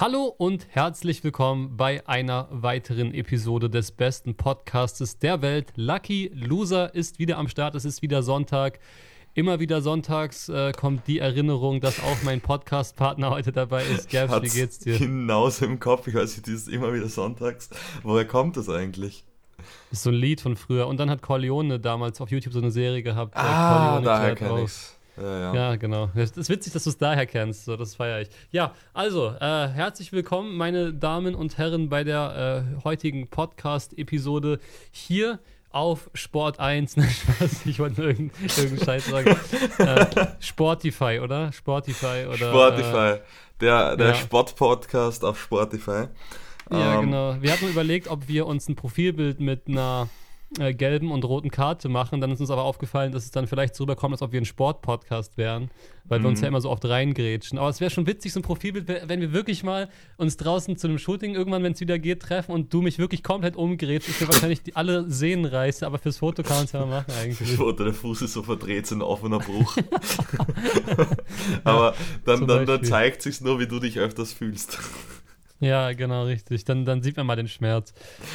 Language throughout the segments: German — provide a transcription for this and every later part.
Hallo und herzlich willkommen bei einer weiteren Episode des besten Podcastes der Welt. Lucky Loser ist wieder am Start. Es ist wieder Sonntag. Immer wieder sonntags äh, kommt die Erinnerung, dass auch mein Podcast-Partner heute dabei ist. Gerbs, wie geht's dir? Genauso im Kopf. Ich weiß nicht, dieses immer wieder sonntags. Woher kommt das eigentlich? Das ist so ein Lied von früher. Und dann hat Corleone damals auf YouTube so eine Serie gehabt. Ah, daher kenne ich's. Ja, ja. ja, genau. Es ist witzig, dass du es daher kennst. So, das feiere ich. Ja, also, äh, herzlich willkommen, meine Damen und Herren, bei der äh, heutigen Podcast-Episode hier auf Sport 1. Nein, Spaß, ich wollte nur irgendeinen irgendein Scheiß sagen. äh, Sportify, oder? Sportify oder. Sportify. Äh, der der ja. Sport-Podcast auf Sportify. Ja, ähm. genau. Wir hatten überlegt, ob wir uns ein Profilbild mit einer äh, gelben und roten Karte machen. Dann ist uns aber aufgefallen, dass es dann vielleicht so rüberkommt, als ob wir ein Sport-Podcast wären, weil mhm. wir uns ja mhm. immer so oft reingrätschen. Aber es wäre schon witzig, so ein Profilbild, wenn wir wirklich mal uns draußen zu einem Shooting irgendwann, wenn es wieder geht, treffen und du mich wirklich komplett umgrätst. Ich mir wahrscheinlich die, alle Sehnen reiße, aber fürs Foto kann man es ja mal machen eigentlich. Foto, der Fuß ist so verdreht, so ein offener Bruch. aber dann, dann, dann zeigt sich nur, wie du dich öfters fühlst. Ja, genau, richtig. Dann, dann sieht man mal den Schmerz.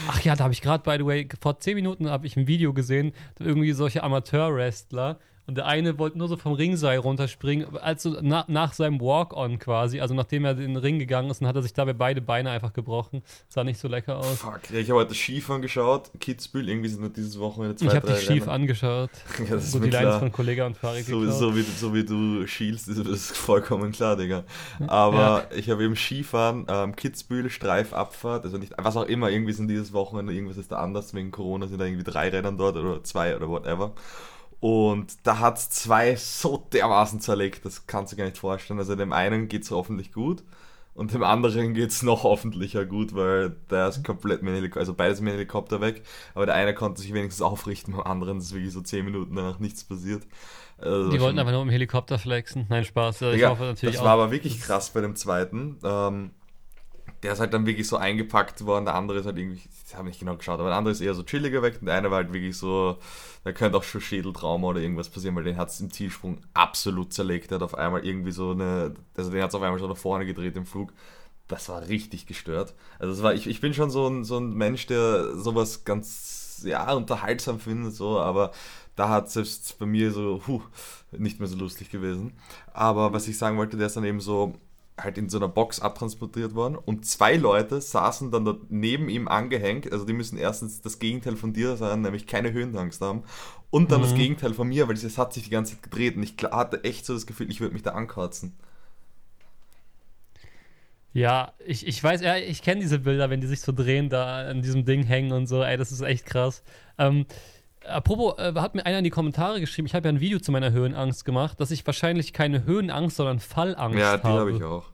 Ach ja, da habe ich gerade, by the way, vor zehn Minuten habe ich ein Video gesehen, irgendwie solche Amateur-Wrestler und der eine wollte nur so vom Ringseil runterspringen, also na, nach seinem Walk-On quasi, also nachdem er in den Ring gegangen ist, dann hat er sich dabei beide Beine einfach gebrochen. Sah nicht so lecker aus. Fuck, ich habe heute Skifahren angeschaut, Kitzbühel, irgendwie sind nur dieses Wochenende zwei, Ich habe dich schief angeschaut. ja, das so ist die klar. Lines von Kollega und Farid so, so, wie, so wie du schielst, ist das vollkommen klar, Digga. Aber ja. ich habe eben Skifahren, ähm, Kitzbühel, Streifabfahrt, also nicht, was auch immer, irgendwie sind dieses Wochenende, irgendwas ist da anders, wegen Corona sind da irgendwie drei Rennen dort oder zwei oder whatever. Und da hat es zwei so dermaßen zerlegt, das kannst du gar nicht vorstellen. Also dem einen geht es hoffentlich gut und dem anderen geht es noch hoffentlicher gut, weil der ist komplett mit dem Helikopter, also beides mit dem Helikopter weg, aber der eine konnte sich wenigstens aufrichten, beim anderen ist wirklich so 10 Minuten danach nichts passiert. Also die wollten aber nur im Helikopter flexen. Nein, Spaß. Ich ja, hoffe natürlich das war aber wirklich krass bei dem zweiten. Ähm, der ist halt dann wirklich so eingepackt worden, der andere ist halt irgendwie, ich habe nicht genau geschaut, aber der andere ist eher so chilliger weg und der eine war halt wirklich so, da könnte auch schon Schädeltrauma oder irgendwas passieren, weil den hat es im Zielsprung absolut zerlegt, der hat auf einmal irgendwie so eine, also den hat es auf einmal so nach vorne gedreht im Flug. Das war richtig gestört. Also das war, ich, ich bin schon so ein, so ein Mensch, der sowas ganz, ja, unterhaltsam findet, so, aber da hat selbst bei mir so, huh, nicht mehr so lustig gewesen. Aber was ich sagen wollte, der ist dann eben so, halt in so einer Box abtransportiert worden und zwei Leute saßen dann dort neben ihm angehängt. Also die müssen erstens das Gegenteil von dir sein, nämlich keine Höhenangst haben und dann mhm. das Gegenteil von mir, weil es hat sich die ganze Zeit gedreht und ich hatte echt so das Gefühl, ich würde mich da ankratzen. Ja, ich, ich weiß, ja, ich kenne diese Bilder, wenn die sich so drehen, da an diesem Ding hängen und so, ey, das ist echt krass. Ähm, Apropos, äh, hat mir einer in die Kommentare geschrieben, ich habe ja ein Video zu meiner Höhenangst gemacht, dass ich wahrscheinlich keine Höhenangst, sondern Fallangst habe. Ja, die habe ich auch.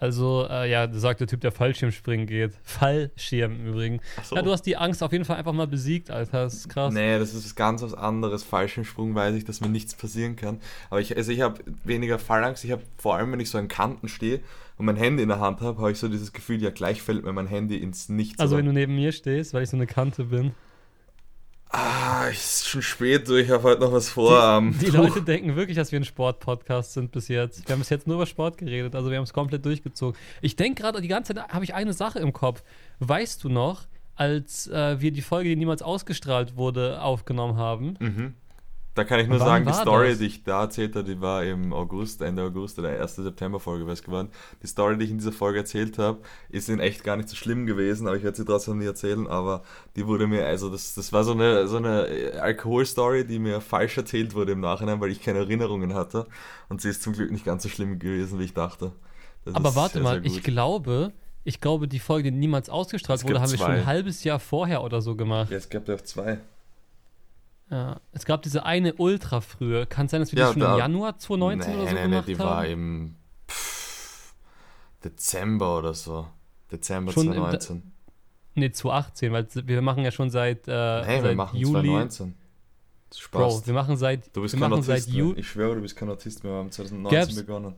Also, äh, ja, sagt der Typ, der Fallschirmspringen geht. Fallschirm im Übrigen. So. Ja, du hast die Angst auf jeden Fall einfach mal besiegt, Alter. Das ist krass. Nee, das ist ganz was anderes. Fallschirmsprung weiß ich, dass mir nichts passieren kann. Aber ich, also ich habe weniger Fallangst. Ich habe vor allem, wenn ich so an Kanten stehe und mein Handy in der Hand habe, habe ich so dieses Gefühl, ja, gleich fällt mir mein Handy ins Nichts. Also, wenn du neben mir stehst, weil ich so eine Kante bin. Ah, ist schon spät, ich habe heute noch was vor. Die, die Leute denken wirklich, dass wir ein Sport-Podcast sind bis jetzt. Wir haben bis jetzt nur über Sport geredet, also wir haben es komplett durchgezogen. Ich denke gerade, die ganze Zeit habe ich eine Sache im Kopf. Weißt du noch, als äh, wir die Folge, die niemals ausgestrahlt wurde, aufgenommen haben? Mhm. Da kann ich nur sagen, die Story, das? die ich da erzählt habe, die war im August, Ende August oder 1. September-Folge, weiß geworden. Die Story, die ich in dieser Folge erzählt habe, ist in echt gar nicht so schlimm gewesen, aber ich werde sie trotzdem nie erzählen. Aber die wurde mir, also das, das war so eine, so eine Alkohol-Story, die mir falsch erzählt wurde im Nachhinein, weil ich keine Erinnerungen hatte. Und sie ist zum Glück nicht ganz so schlimm gewesen, wie ich dachte. Das aber warte sehr, mal, sehr ich glaube, ich glaube, die Folge, die niemals ausgestrahlt wurde, haben wir schon ein halbes Jahr vorher oder so gemacht. Ja, es gab ja auch zwei. Ja, es gab diese eine Ultra früher. Kann es sein, dass wir ja, die schon da, im Januar 2019 nee, oder so nee, gemacht nee, die haben? war im pff, Dezember oder so. Dezember schon 2019. Im, nee, 2018, weil wir machen ja schon seit, äh, nee, seit wir machen Juli. 2019. Spaß. Bro, wir machen seit, du bist kein Autist, seit Juli. Ich schwöre, du bist kein Autist mehr. Wir haben 2019 Gab's, begonnen.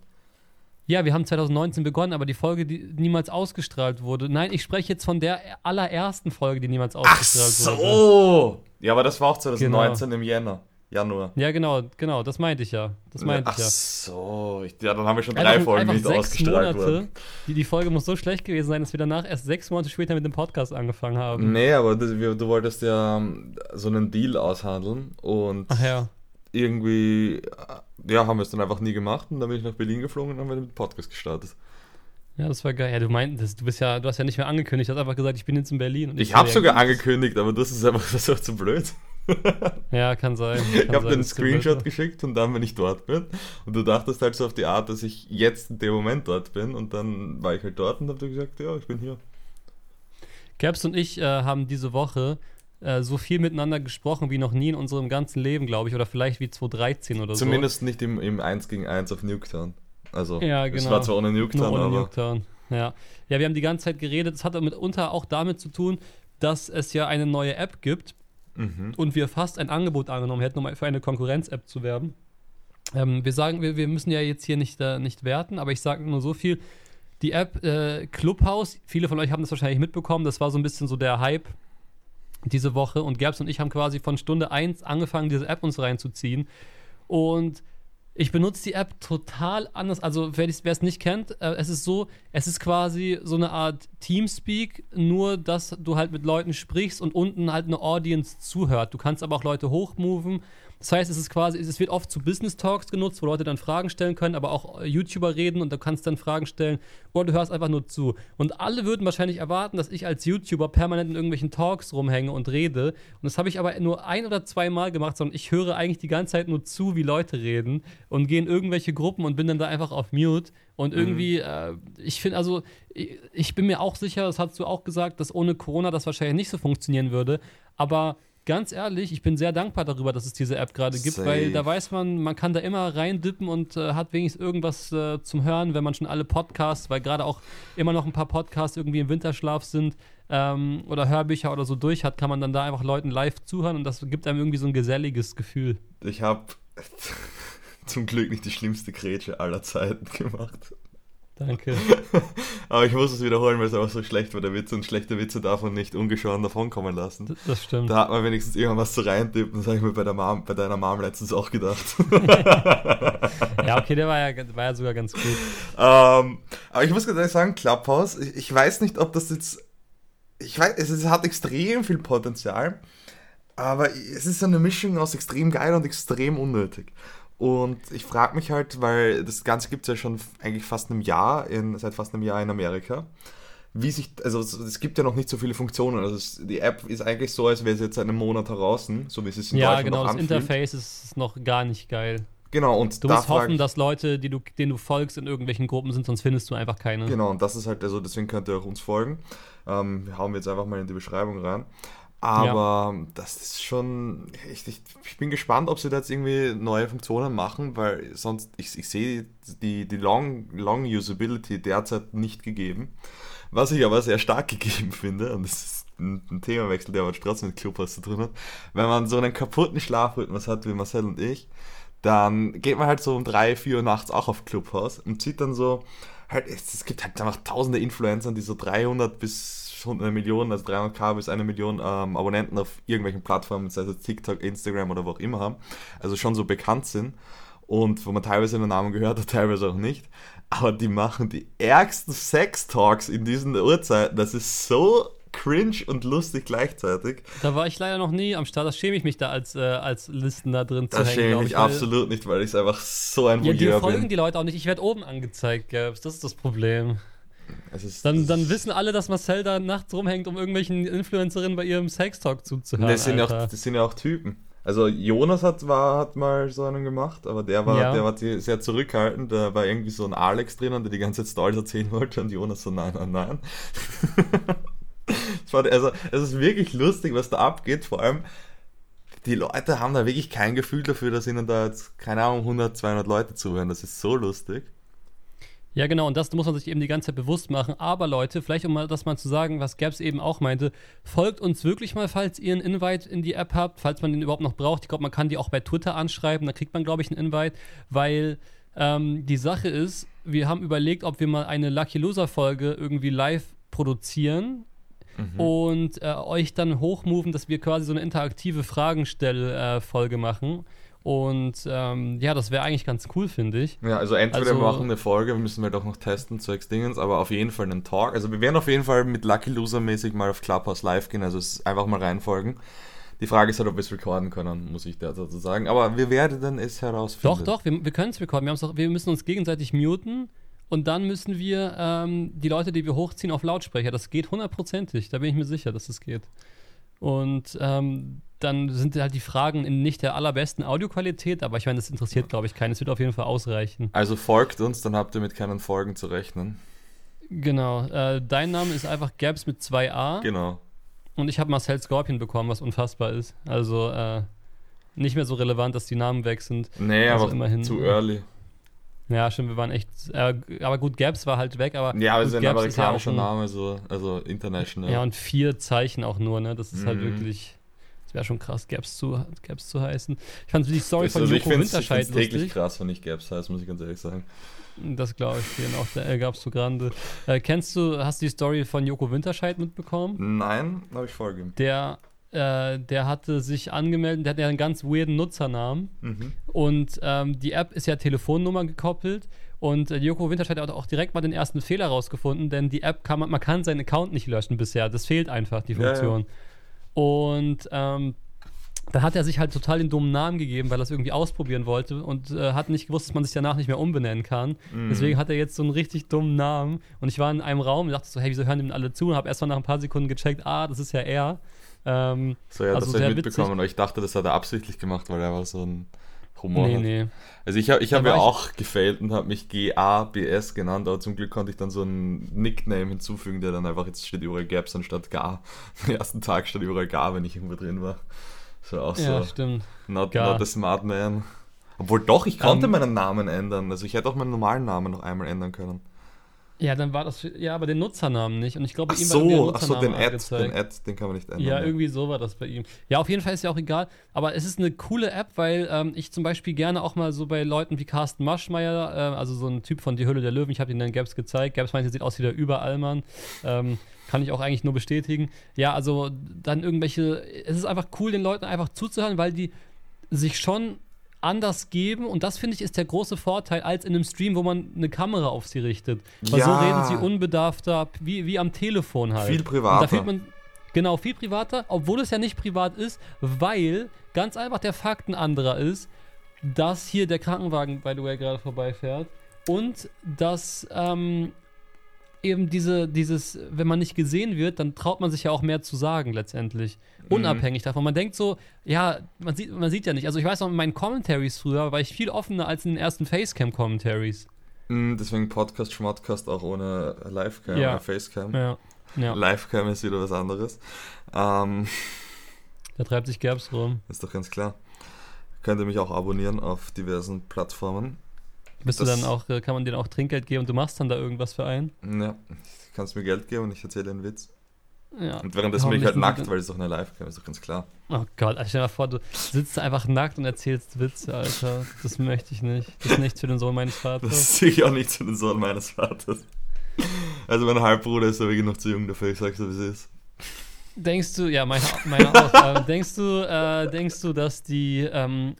Ja, wir haben 2019 begonnen, aber die Folge, die niemals ausgestrahlt wurde. Nein, ich spreche jetzt von der allerersten Folge, die niemals ausgestrahlt Ach so. wurde. Ja, aber das war auch 2019 genau. im Jänner. Januar. Ja, genau, genau, das meinte ich ja. Das meinte Ach ich ja. so, ich, ja, dann haben wir schon Einfach- drei Folgen einfach nicht sechs ausgestrahlt Monate. worden. Die, die Folge muss so schlecht gewesen sein, dass wir danach erst sechs Monate später mit dem Podcast angefangen haben. Nee, aber das, wir, du wolltest ja ähm, so einen Deal aushandeln und Ach ja. Irgendwie, äh, ja, haben wir es dann einfach nie gemacht und dann bin ich nach Berlin geflogen und dann haben wir den Podcast gestartet. Ja, das war geil. Ja, du meintest, du bist ja, du hast ja nicht mehr angekündigt, du hast einfach gesagt, ich bin jetzt in Berlin. Und Ich so, habe sogar angekündigt, aber das ist einfach das ist auch zu blöd. Ja, kann sein. Ich kann habe sein, dir einen du Screenshot geschickt und dann, wenn ich dort bin. Und du dachtest halt so auf die Art, dass ich jetzt in dem Moment dort bin. Und dann war ich halt dort und habe dir gesagt, ja, ich bin hier. Gabs und ich äh, haben diese Woche äh, so viel miteinander gesprochen wie noch nie in unserem ganzen Leben, glaube ich. Oder vielleicht wie 2013 oder Zumindest nicht im, im 1 gegen 1 auf Nuketown. Also, Ja, es genau. war zwar ohne so. Nur Nuketown, ohne aber Nuketown. Ja. ja, wir haben die ganze Zeit geredet. Es hat mitunter auch damit zu tun, dass es ja eine neue App gibt Mhm. und wir fast ein Angebot angenommen hätten, um für eine Konkurrenz-App zu werben. Ähm, wir sagen, wir, wir müssen ja jetzt hier nicht, äh, nicht werten, aber ich sage nur so viel. Die App äh, Clubhouse, viele von euch haben das wahrscheinlich mitbekommen, das war so ein bisschen so der Hype diese Woche und Gerbs und ich haben quasi von Stunde 1 angefangen, diese App uns reinzuziehen. Und ich benutze die App total anders. Also, wer es nicht kennt, äh, es ist so, es ist quasi so eine Art Teamspeak, nur dass du halt mit Leuten sprichst und unten halt eine Audience zuhört. Du kannst aber auch Leute hochmoven. Das heißt, es ist quasi, es wird oft zu Business Talks genutzt, wo Leute dann Fragen stellen können, aber auch äh, YouTuber reden und du kannst dann Fragen stellen oder du hörst einfach nur zu. Und alle würden wahrscheinlich erwarten, dass ich als YouTuber permanent in irgendwelchen Talks rumhänge und rede. Und das habe ich aber nur ein oder zwei Mal gemacht, sondern ich höre eigentlich die ganze Zeit nur zu, wie Leute reden und gehe in irgendwelche Gruppen und bin dann da einfach auf Mute. Und irgendwie, äh, ich finde, also, ich, ich bin mir auch sicher, das hast du auch gesagt, dass ohne Corona das wahrscheinlich nicht so funktionieren würde. Aber ganz ehrlich, ich bin sehr dankbar darüber, dass es diese App gerade gibt, Safe. weil da weiß man, man kann da immer reindippen und äh, hat wenigstens irgendwas äh, zum Hören, wenn man schon alle Podcasts, weil gerade auch immer noch ein paar Podcasts irgendwie im Winterschlaf sind ähm, oder Hörbücher oder so durch hat, kann man dann da einfach Leuten live zuhören und das gibt einem irgendwie so ein geselliges Gefühl. ich habe zum Glück nicht die schlimmste Grätsche aller Zeiten gemacht. Danke. Aber ich muss es wiederholen, weil es einfach so schlecht war, der Witz. Und schlechte Witze darf man nicht ungeschoren davonkommen lassen. Das stimmt. Da hat man wenigstens irgendwann was zu reintippen. Das habe ich mir bei, der Mom, bei deiner Mom letztens auch gedacht. Ja, okay, der war ja, war ja sogar ganz gut. ähm, aber ich muss ganz ehrlich sagen, Clubhouse, ich, ich weiß nicht, ob das jetzt. Ich weiß, es, es hat extrem viel Potenzial, aber es ist eine Mischung aus extrem geil und extrem unnötig. Und ich frage mich halt, weil das Ganze gibt es ja schon eigentlich fast einem Jahr, in, seit fast einem Jahr in Amerika, wie sich, also es, es gibt ja noch nicht so viele Funktionen. Also es, die App ist eigentlich so, als wäre sie jetzt seit einem Monat heraus, so wie es sich in Ja, Deutschland genau, auch das anfühlt. Interface ist noch gar nicht geil. Genau, und Du musst hoffen, dass Leute, die du, denen du folgst, in irgendwelchen Gruppen sind, sonst findest du einfach keine. Genau, und das ist halt, also deswegen könnt ihr auch uns folgen. Ähm, wir hauen jetzt einfach mal in die Beschreibung rein. Aber das ist schon, ich, ich, ich bin gespannt, ob sie da jetzt irgendwie neue Funktionen machen, weil sonst, ich, ich sehe die, die Long, Long Usability derzeit nicht gegeben. Was ich aber sehr stark gegeben finde, und das ist ein, ein Themawechsel, der aber trotzdem mit Clubhouse zu tun hat, wenn man so einen kaputten Schlafrhythmus hat wie Marcel und ich, dann geht man halt so um drei, vier Uhr nachts auch auf Clubhouse und sieht dann so, halt, es, es gibt halt einfach tausende Influencer, die so 300 bis 100 Millionen, also 300k bis eine Million ähm, Abonnenten auf irgendwelchen Plattformen, sei es TikTok, Instagram oder wo auch immer haben, also schon so bekannt sind und wo man teilweise den Namen gehört hat, teilweise auch nicht, aber die machen die ärgsten Sex-Talks in diesen Uhrzeiten, das ist so cringe und lustig gleichzeitig. Da war ich leider noch nie am Start. Das schäme ich mich da als, äh, als Listen da drin zu Das hängen. schäme ich mich absolut nicht, weil ich einfach so ein Ja, dir Voyeur folgen bin. die Leute auch nicht. Ich werde oben angezeigt, Gabs. Das ist das Problem. Es ist, Dann, dann wissen alle, dass Marcel da nachts rumhängt, um irgendwelchen Influencerinnen bei ihrem Sextalk zuzuhören. das, sind ja auch, das sind ja auch Typen. Also Jonas hat, war, hat mal so einen gemacht, aber der war, Ja. der war sehr zurückhaltend. Da war irgendwie so ein Alex drinnen, der die ganze Zeit Stories erzählen wollte und Jonas so, nein, nein, nein. War, also, es ist wirklich lustig, was da abgeht. Vor allem, die Leute haben da wirklich kein Gefühl dafür, dass ihnen da jetzt, keine Ahnung, 100, 200 Leute zuhören. Das ist so lustig. Ja, genau, und das muss man sich eben die ganze Zeit bewusst machen. Aber Leute, vielleicht um mal das mal zu sagen, was Gabs eben auch meinte, folgt uns wirklich mal, falls ihr einen Invite in die App habt, falls man den überhaupt noch braucht. Ich glaube, man kann die auch bei Twitter anschreiben, da kriegt man, glaube ich, einen Invite, weil ähm, die Sache ist, wir haben überlegt, ob wir mal eine Lucky Loser Folge irgendwie live produzieren. mhm. und äh, euch dann hochmoven, dass wir quasi so eine interaktive Fragenstell-Folge machen. Und ähm, ja, das wäre eigentlich ganz cool, finde ich. Ja, also entweder also, wir machen eine Folge, müssen wir doch noch testen, Zeugs Dingens, aber auf jeden Fall einen Talk. Also wir werden auf jeden Fall mit Lucky Loser mäßig mal auf Clubhouse live gehen, also es ist einfach mal reinfolgen. Die Frage ist halt, ob wir es recorden können, muss ich dazu sagen. Aber wir werden es herausfinden. Doch, doch, wir, wir können es recorden. Wir, doch, wir müssen uns gegenseitig muten und dann müssen wir ähm, die Leute, die wir hochziehen, auf Lautsprecher. Das geht hundertprozentig. Da bin ich mir sicher, dass das geht. Und ähm, dann sind halt die Fragen in nicht der allerbesten Audioqualität, aber ich meine, das interessiert, glaube ich, keinen. Es wird auf jeden Fall ausreichen. Also folgt uns, dann habt ihr mit keinen Folgen zu rechnen. Genau. Äh, dein Name ist einfach Gabs mit zwei A. Genau. Und ich habe Marcel Scorpion bekommen, was unfassbar ist. Also äh, nicht mehr so relevant, dass die Namen weg sind. Nee, also aber immerhin, zu early. Ja, stimmt, wir waren echt. Äh, aber gut, Gaps war halt weg, aber. Ja, aber es ist ein amerikanischer ja Name, so, also international. Ja, und vier Zeichen auch nur, ne? Das ist halt mhm. halt wirklich. Das wäre schon krass, Gaps zu, Gaps zu heißen. Ich fand die Story das, von also Joko Winterscheid lustig. täglich krass, wenn ich Gaps heiße, muss ich ganz ehrlich sagen. Das glaube ich dir auch, der gab's zu Grande. Äh, kennst du, hast du die Story von Joko Winterscheid mitbekommen? Nein, habe ich folge. Der, äh, der hatte sich angemeldet, der hat ja einen ganz weirden Nutzernamen. Mhm. Und ähm, die App ist ja Telefonnummer gekoppelt. Und äh, Joko Winterscheid hat auch direkt mal den ersten Fehler rausgefunden, denn die App kann man, man kann seinen Account nicht löschen bisher. Das fehlt einfach, die Funktion. Ja, ja. Und ähm, dann hat er sich halt total den dummen Namen gegeben, weil er es irgendwie ausprobieren wollte und äh, hat nicht gewusst, dass man sich danach nicht mehr umbenennen kann. Mhm. Deswegen hat er jetzt so einen richtig dummen Namen. Und ich war in einem Raum und dachte so, hey, wieso hören dem alle zu? Und habe erst mal nach ein paar Sekunden gecheckt, ah, das ist ja er. Ähm, so, ja, also das habe ich mitbekommen. Und ich dachte, das hat er absichtlich gemacht, weil er war so ein Humor nee, hat. Nee. Also ich habe ich hab ja auch gefailt und habe mich GABS genannt, aber zum Glück konnte ich dann so einen Nickname hinzufügen, der dann einfach, jetzt steht überall Gaps anstatt Gar. Am ersten Tag steht überall Gar, wenn ich irgendwo drin war. So auch ja, so. stimmt. Not, not a smart man. Obwohl doch, ich konnte um, ähm. meinen Namen ändern. Also ich hätte auch meinen normalen Namen noch einmal ändern können. Ja, dann war das, ja, aber den Nutzernamen nicht. Und ich glaube, bei ihm so, war ach so, den Ad, den Ad, den kann man nicht ändern. Ja, irgendwie so war das bei ihm. Ja, auf jeden Fall ist ja auch egal. Aber es ist eine coole App, weil ähm, ich zum Beispiel gerne auch mal so bei Leuten wie Carsten Maschmeyer, äh, also so ein Typ von Die Hülle der Löwen, ich habe ihn dann Gaps gezeigt. Gaps meinte, sieht aus wie der Überallmann. Ähm, kann ich auch eigentlich nur bestätigen. Ja, also dann irgendwelche, es ist einfach cool, den Leuten einfach zuzuhören, weil die sich schon anders geben und das finde ich ist der große Vorteil als in einem Stream, wo man eine Kamera auf sie richtet. Weil ja. so reden sie unbedarfter, wie, wie am Telefon halt. Viel privater. Und da fühlt man, genau, viel privater, obwohl es ja nicht privat ist, weil ganz einfach der Fakt ein anderer ist, dass hier der Krankenwagen, by the way, gerade vorbeifährt und dass ähm, eben diese, dieses, wenn man nicht gesehen wird, dann traut man sich ja auch mehr zu sagen letztendlich. Mhm. Unabhängig mhm. davon. Man denkt so, ja, man sieht, man sieht ja nicht. Also ich weiß noch, in meinen Commentaries früher war ich viel offener als in den ersten Facecam-Commentaries. Mhm, deswegen Podcast, Schmodcast auch ohne Livecam ja. oder Facecam. Ja. ja. Livecam ist wieder was anderes. Ähm, da treibt sich Gerbs rum. Ist doch ganz klar. Könnt ihr mich auch abonnieren auf diversen Plattformen. Bist das, du dann auch, äh, kann man dir auch Trinkgeld geben und du machst dann da irgendwas für einen? Ja, du kannst mir Geld geben und ich erzähle einen Witz. Ja. Und währenddessen bin ich halt nackt, weil es doch eine Live-Cam ist, doch ganz klar. Oh Gott, also stell dir mal vor, du sitzt einfach nackt und erzählst Witze, Alter. Das möchte ich nicht. Das ist nichts für den Sohn meines Vaters. Das ist sicher auch nichts für den Sohn meines Vaters. Also mein Halbbruder ist aber noch zu jung dafür, ich sag's so, wie es ist. Denkst du, ja, meine, meine auch, äh, denkst du, äh, denkst du, dass die ähm,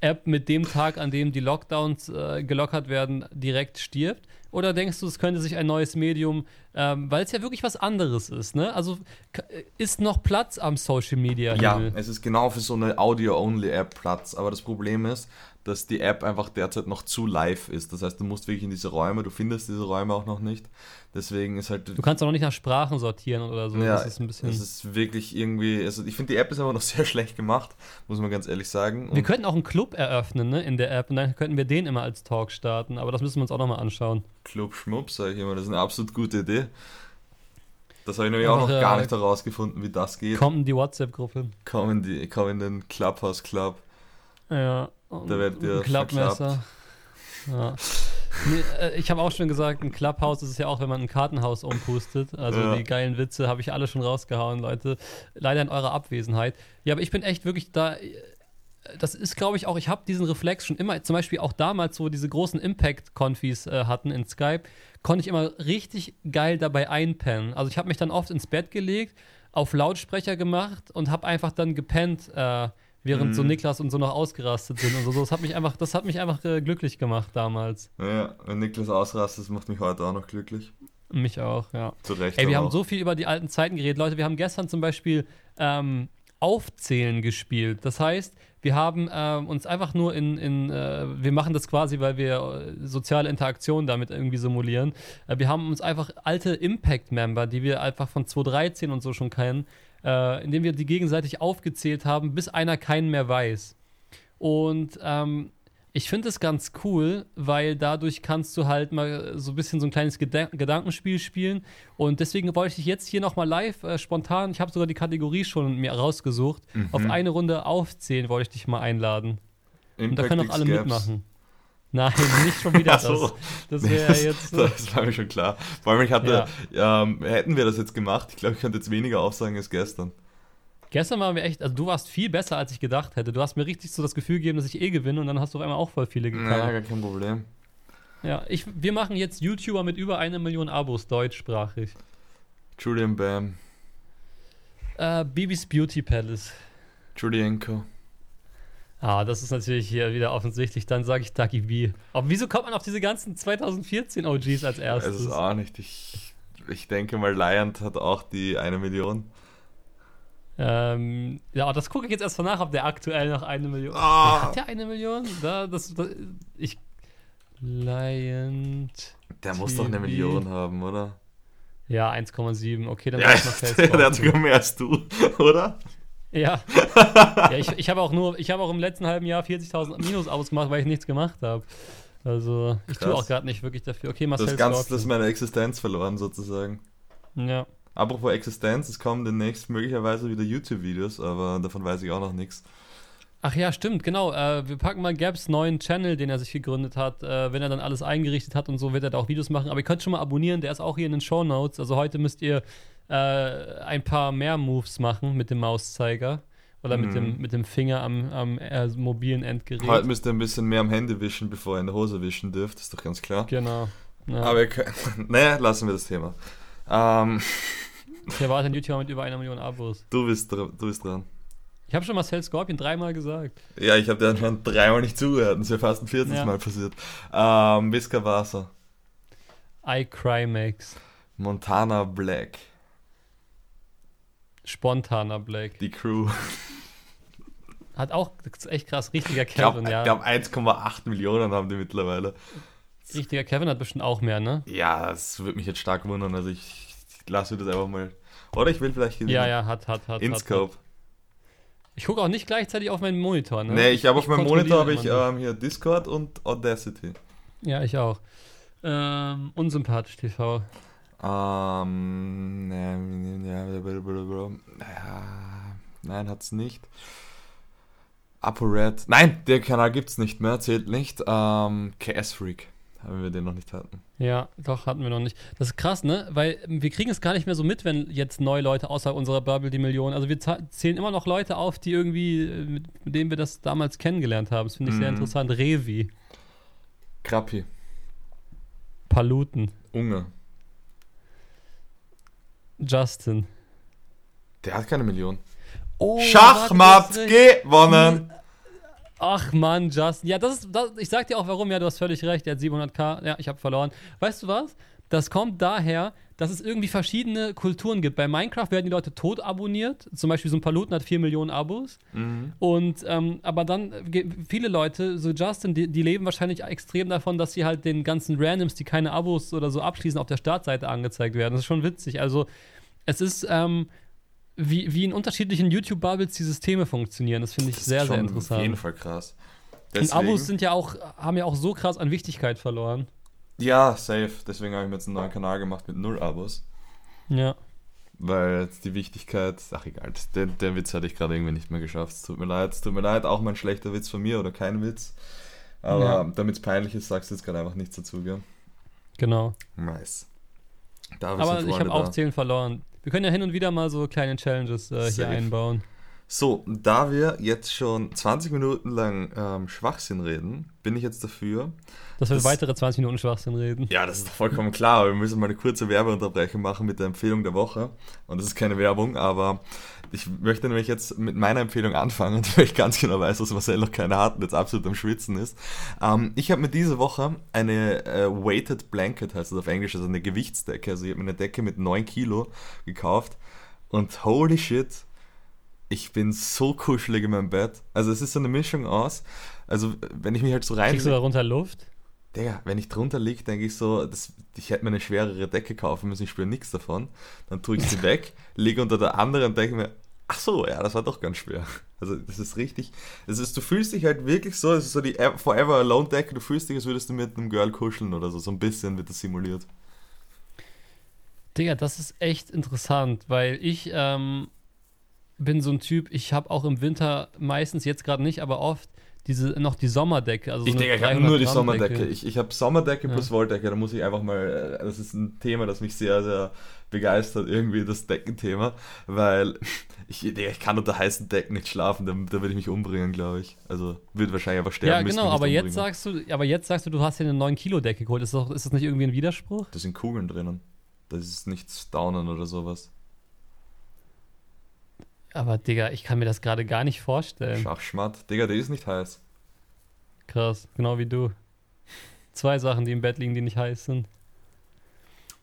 App mit dem Tag, an dem die Lockdowns äh, gelockert werden, direkt stirbt? Oder denkst du, es könnte sich ein neues Medium, ähm, weil es ja wirklich was anderes ist, ne? Also äh, ist noch Platz am Social Media? Ja, es ist genau für so eine Audio-Only-App Platz. Aber das Problem ist, dass die App einfach derzeit noch zu live ist. Das heißt, du musst wirklich in diese Räume, du findest diese Räume auch noch nicht. Deswegen ist halt. Du kannst auch noch nicht nach Sprachen sortieren oder so. Ja, das ist ein bisschen. Das ist wirklich irgendwie. Also ich finde, die App ist aber noch sehr schlecht gemacht, muss man ganz ehrlich sagen. Und wir könnten auch einen Club eröffnen, ne, in der App und dann könnten wir den immer als Talk starten, aber das müssen wir uns auch nochmal anschauen. Club Schmupp, sage ich immer, das ist eine absolut gute Idee. Das habe ich nämlich auch noch gar nicht herausgefunden, wie das geht. Kommen die WhatsApp-Gruppe. Kommen die, kommen in den Clubhouse Club. Ja. Da werdet ihr Klappmesser. Ja. Nee, äh, ich habe auch schon gesagt, ein Clubhouse ist es ja auch, wenn man ein Kartenhaus umpustet. Also ja. die geilen Witze habe ich alle schon rausgehauen, Leute. Leider in eurer Abwesenheit. Ja, aber ich bin echt wirklich da. das ist, glaube ich, auch, ich habe diesen Reflex schon immer, zum Beispiel auch damals, wo diese großen Impact-Konfis äh, hatten in Skype, konnte ich immer richtig geil dabei einpennen. Also ich habe mich dann oft ins Bett gelegt, auf Lautsprecher gemacht und habe einfach dann gepennt, äh, während mm. so mhm. Niklas und so noch ausgerastet sind und so. Das hat mich einfach, das hat mich einfach äh, glücklich gemacht damals. Ja, wenn Niklas ausrastet, das macht mich heute auch noch glücklich. Mich auch, ja. Zu Recht. Ey, wir haben auch. so viel über die alten Zeiten geredet. Leute, wir haben gestern zum Beispiel ähm, Aufzählen gespielt. Das heißt, wir haben äh, uns einfach nur in, in äh, wir machen das quasi, weil wir äh, soziale Interaktion damit irgendwie simulieren. Äh, wir haben uns einfach alte Impact-Member, die wir einfach von 2013 und so schon kennen, äh, indem wir die gegenseitig aufgezählt haben, bis einer keinen mehr weiß. Und ähm, ich finde es ganz cool, weil dadurch kannst du halt mal so ein bisschen so ein kleines Gedan Gedankenspiel spielen. Und deswegen wollte ich jetzt hier nochmal live äh, spontan, ich habe sogar die Kategorie schon mir rausgesucht, mhm. auf eine Runde aufzählen, wollte ich dich mal einladen. Impact Und da können auch alle Gaps. mitmachen. Nein, nicht schon wieder so. das. Das wäre jetzt. Das war mir schon klar. Vor allem, ich hatte, ja. ähm, hätten wir das jetzt gemacht, ich glaube, ich könnte jetzt weniger aufsagen als gestern. Gestern waren wir echt, also du warst viel besser, als ich gedacht hätte. Du hast mir richtig so das Gefühl gegeben, dass ich eh gewinne und dann hast du auf einmal auch voll viele gekauft. Ja, gar kein Problem. Ja, ich, wir machen jetzt YouTuber mit über einer Million Abos deutschsprachig. Julian Bam. Äh, Bibis Beauty Palace. Julienko. Ah, das ist natürlich hier wieder offensichtlich. Dann sage ich Ducky B. Aber wieso kommt man auf diese ganzen 2014 OGs als erstes? Das ist auch nicht. Ich, ich denke mal, Lion hat auch die eine Million. Ähm, ja, das gucke ich jetzt erst mal nach, ob der aktuell noch eine Million. Oh. Hat der eine Million? Da, das, das, ich. Lion. Der TV. muss doch eine Million haben, oder? Ja, 1,7. Okay, dann ja, ich mal fest. der hat sogar mehr als du, oder? Ja. ja ich ich habe auch nur, ich habe auch im letzten halben Jahr 40.000 Minus ausgemacht, weil ich nichts gemacht habe. Also, ich Krass. tue auch gerade nicht wirklich dafür. Okay, Marcel das, ganz, das ist meine Existenz verloren, sozusagen. Ja. Apropos Existenz, es kommen demnächst möglicherweise wieder YouTube-Videos, aber davon weiß ich auch noch nichts. Ach ja, stimmt, genau. Äh, wir packen mal Gabs neuen Channel, den er sich gegründet hat. Äh, wenn er dann alles eingerichtet hat und so, wird er da auch Videos machen. Aber ihr könnt schon mal abonnieren, der ist auch hier in den Show Notes. Also heute müsst ihr äh, ein paar mehr Moves machen mit dem Mauszeiger. Oder mit, dem, mhm. mit dem Finger am, am äh, mobilen Endgerät. Heute müsst ihr ein bisschen mehr am Handy wischen, bevor ihr in der Hose wischen dürft, ist doch ganz klar. Genau. Ja. Aber ihr könnt, naja, lassen wir das Thema. Ähm. Ich erwarte einen YouTuber mit über einer Million Abos. Du bist, du bist dran. Ich habe schon Marcel Scorpion dreimal gesagt. Ja, ich habe dir schon dreimal nicht zugehört. Das ist ja fast ein viertes ja. Mal passiert. Ähm, Visca Wasser. I Cry Max. Montana Black. Spontaner Black. Die Crew. Hat auch echt krass, richtiger Kevin, ich glaub, ja. Ich glaube 1,8 Millionen haben die mittlerweile. Richtiger Kevin hat bestimmt auch mehr, ne? Ja, das würde mich jetzt stark wundern. Also ich lasse das einfach mal. Oder ich will vielleicht. Ja, ja, hat, hat, hat. InScope. Hat, Ich gucke auch nicht gleichzeitig auf meinen Monitor, ne? Nee, ich habe auf meinem Monitor habe ich ähm, hier Discord und Audacity. Ja, ich auch. Ähm, unsympathisch TV. Ähm, ne, ja, ja, nein, hat's nicht. ApoRed. Nein, der Kanal gibt's nicht mehr, zählt nicht. Ähm, KS Freak wenn wir den noch nicht hatten. Ja, doch, hatten wir noch nicht. Das ist krass, ne? Weil wir kriegen es gar nicht mehr so mit, wenn jetzt neue Leute außerhalb unserer Bubble die Millionen. Also wir zählen immer noch Leute auf, die irgendwie, äh, mit, denen wir das damals kennengelernt haben. Das finde ich mhm. sehr interessant. Revi. Krappi. Paluten. Unge. Justin. Der hat keine Million. Oh, Schachmatt gewonnen. Ach man, Justin. Ja, das ist, das, ich sag dir auch warum. Ja, du hast völlig recht. Er hat 700k. Ja, ich habe verloren. Weißt du was? Das kommt daher, dass es irgendwie verschiedene Kulturen gibt. Bei Minecraft werden die Leute tot abonniert. Zum Beispiel so ein Paluten hat 4 Millionen Abos. Mhm. Und, ähm, aber dann, viele Leute, so Justin, die, die, leben wahrscheinlich extrem davon, dass sie halt den ganzen Randoms, die keine Abos oder so abschließen, auf der Startseite angezeigt werden. Das ist schon witzig. Also, es ist, ähm, wie, wie in unterschiedlichen YouTube-Bubbles die Systeme funktionieren. Das finde ich das sehr, sehr interessant. Auf jeden Fall krass. Deswegen, Und Abos sind ja auch, haben ja auch so krass an Wichtigkeit verloren. Ja, safe. Deswegen habe ich mir jetzt einen neuen Kanal gemacht mit null Abos. Ja. Weil jetzt die Wichtigkeit, ach egal, den, den Witz hatte ich gerade irgendwie nicht mehr geschafft. Es tut mir leid, es tut mir leid, auch mein schlechter Witz von mir oder kein Witz. Aber ja. damit es peinlich ist, sagst du jetzt gerade einfach nichts dazu, gell? Genau. Nice. Da Aber ich habe Aufzählen verloren. Wir können ja hin und wieder mal so kleine Challenges äh, hier einbauen. So, da wir jetzt schon 20 Minuten lang ähm, Schwachsinn reden, bin ich jetzt dafür. Dass wir das, weitere 20 Minuten Schwachsinn reden. Ja, das ist doch vollkommen klar. Wir müssen mal eine kurze Werbeunterbrechung machen mit der Empfehlung der Woche. Und das ist keine Werbung, aber ich möchte nämlich jetzt mit meiner Empfehlung anfangen, weil ich ganz genau weiß, dass Marcel noch keine hat und jetzt absolut am Schwitzen ist. Ähm, ich habe mir diese Woche eine äh, Weighted Blanket, heißt das auf Englisch, also eine Gewichtsdecke. Also ich habe mir eine Decke mit 9 Kilo gekauft. Und holy shit, ich bin so kuschelig in meinem Bett. Also es ist so eine Mischung aus. Also wenn ich mich halt so rein... Kriegst du darunter Luft? Digga, wenn ich drunter liege, denke ich so, das, ich hätte mir eine schwerere Decke kaufen müssen, ich spüre nichts davon. Dann tue ich sie weg, liege unter der anderen und denke mir, ach so, ja, das war doch ganz schwer. Also das ist richtig, das ist, du fühlst dich halt wirklich so, es ist so die Forever Alone Decke, du fühlst dich, als würdest du mit einem Girl kuscheln oder so, so ein bisschen wird das simuliert. Digga, das ist echt interessant, weil ich ähm, bin so ein Typ, ich habe auch im Winter meistens, jetzt gerade nicht, aber oft diese, noch die Sommerdecke. Also ich so denke, ich habe nur die Sommerdecke. Ich, ich habe Sommerdecke ja. plus Wolldecke. Da muss ich einfach mal, äh, das ist ein Thema, das mich sehr, sehr begeistert, irgendwie das Deckenthema, weil ich, ich kann unter heißen Decken nicht schlafen, da, da würde ich mich umbringen, glaube ich. Also würde wahrscheinlich einfach sterben. Ja, genau, aber jetzt sagst du, aber jetzt sagst du, du hast dir eine 9 Kilo Decke geholt. Ist, doch, ist das nicht irgendwie ein Widerspruch? Da sind Kugeln drinnen. Das ist nichts Downen oder sowas. Aber Digga, ich kann mir das gerade gar nicht vorstellen. Schachschmatt. Digga, der ist nicht heiß. Krass, genau wie du. Zwei Sachen, die im Bett liegen, die nicht heiß sind.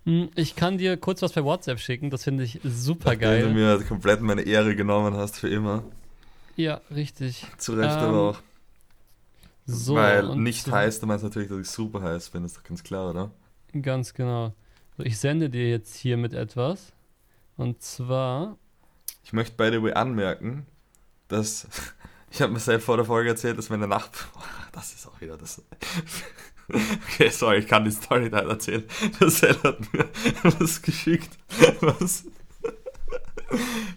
Hm, ich kann dir kurz was per WhatsApp schicken, das finde ich super geil. Wenn du mir komplett meine Ehre genommen hast für immer. Ja, richtig. Zu Recht ähm, aber auch. So, Weil nicht heiß, du meinst natürlich, dass ich super heiß bin, ist doch ganz klar, oder? Ganz genau. So, ich sende dir jetzt hier mit etwas. Und zwar ich möchte by the way anmerken, dass ich habe mir selbst vor der Folge erzählt, dass meine Nachbar. Das ist auch wieder das. Okay, sorry, ich kann die Story nicht erzählen. Sel hat mir was geschickt. Was?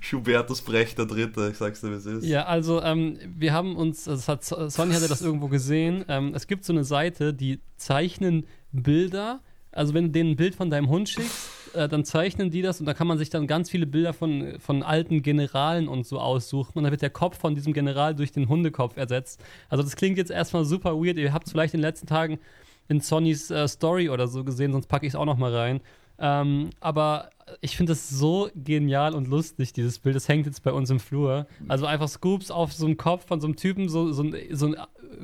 Schubertus Brecht der Dritte, ich sag's dir, wie es ist. Ja, also ähm, wir haben uns, also hat, Sonny hatte das irgendwo gesehen. Ähm, es gibt so eine Seite, die zeichnen Bilder. Also wenn du denen ein Bild von deinem Hund schickst, äh, dann zeichnen die das und da kann man sich dann ganz viele Bilder von, von alten Generalen und so aussuchen und dann wird der Kopf von diesem General durch den Hundekopf ersetzt. Also das klingt jetzt erstmal super weird. Ihr habt es vielleicht in den letzten Tagen in Sonnys äh, Story oder so gesehen, sonst packe ich es auch noch mal rein. Ähm, aber ich finde das so genial und lustig, dieses Bild. Das hängt jetzt bei uns im Flur. Also einfach Scoops auf so einem Kopf von so einem Typen, so, so, ein, so ein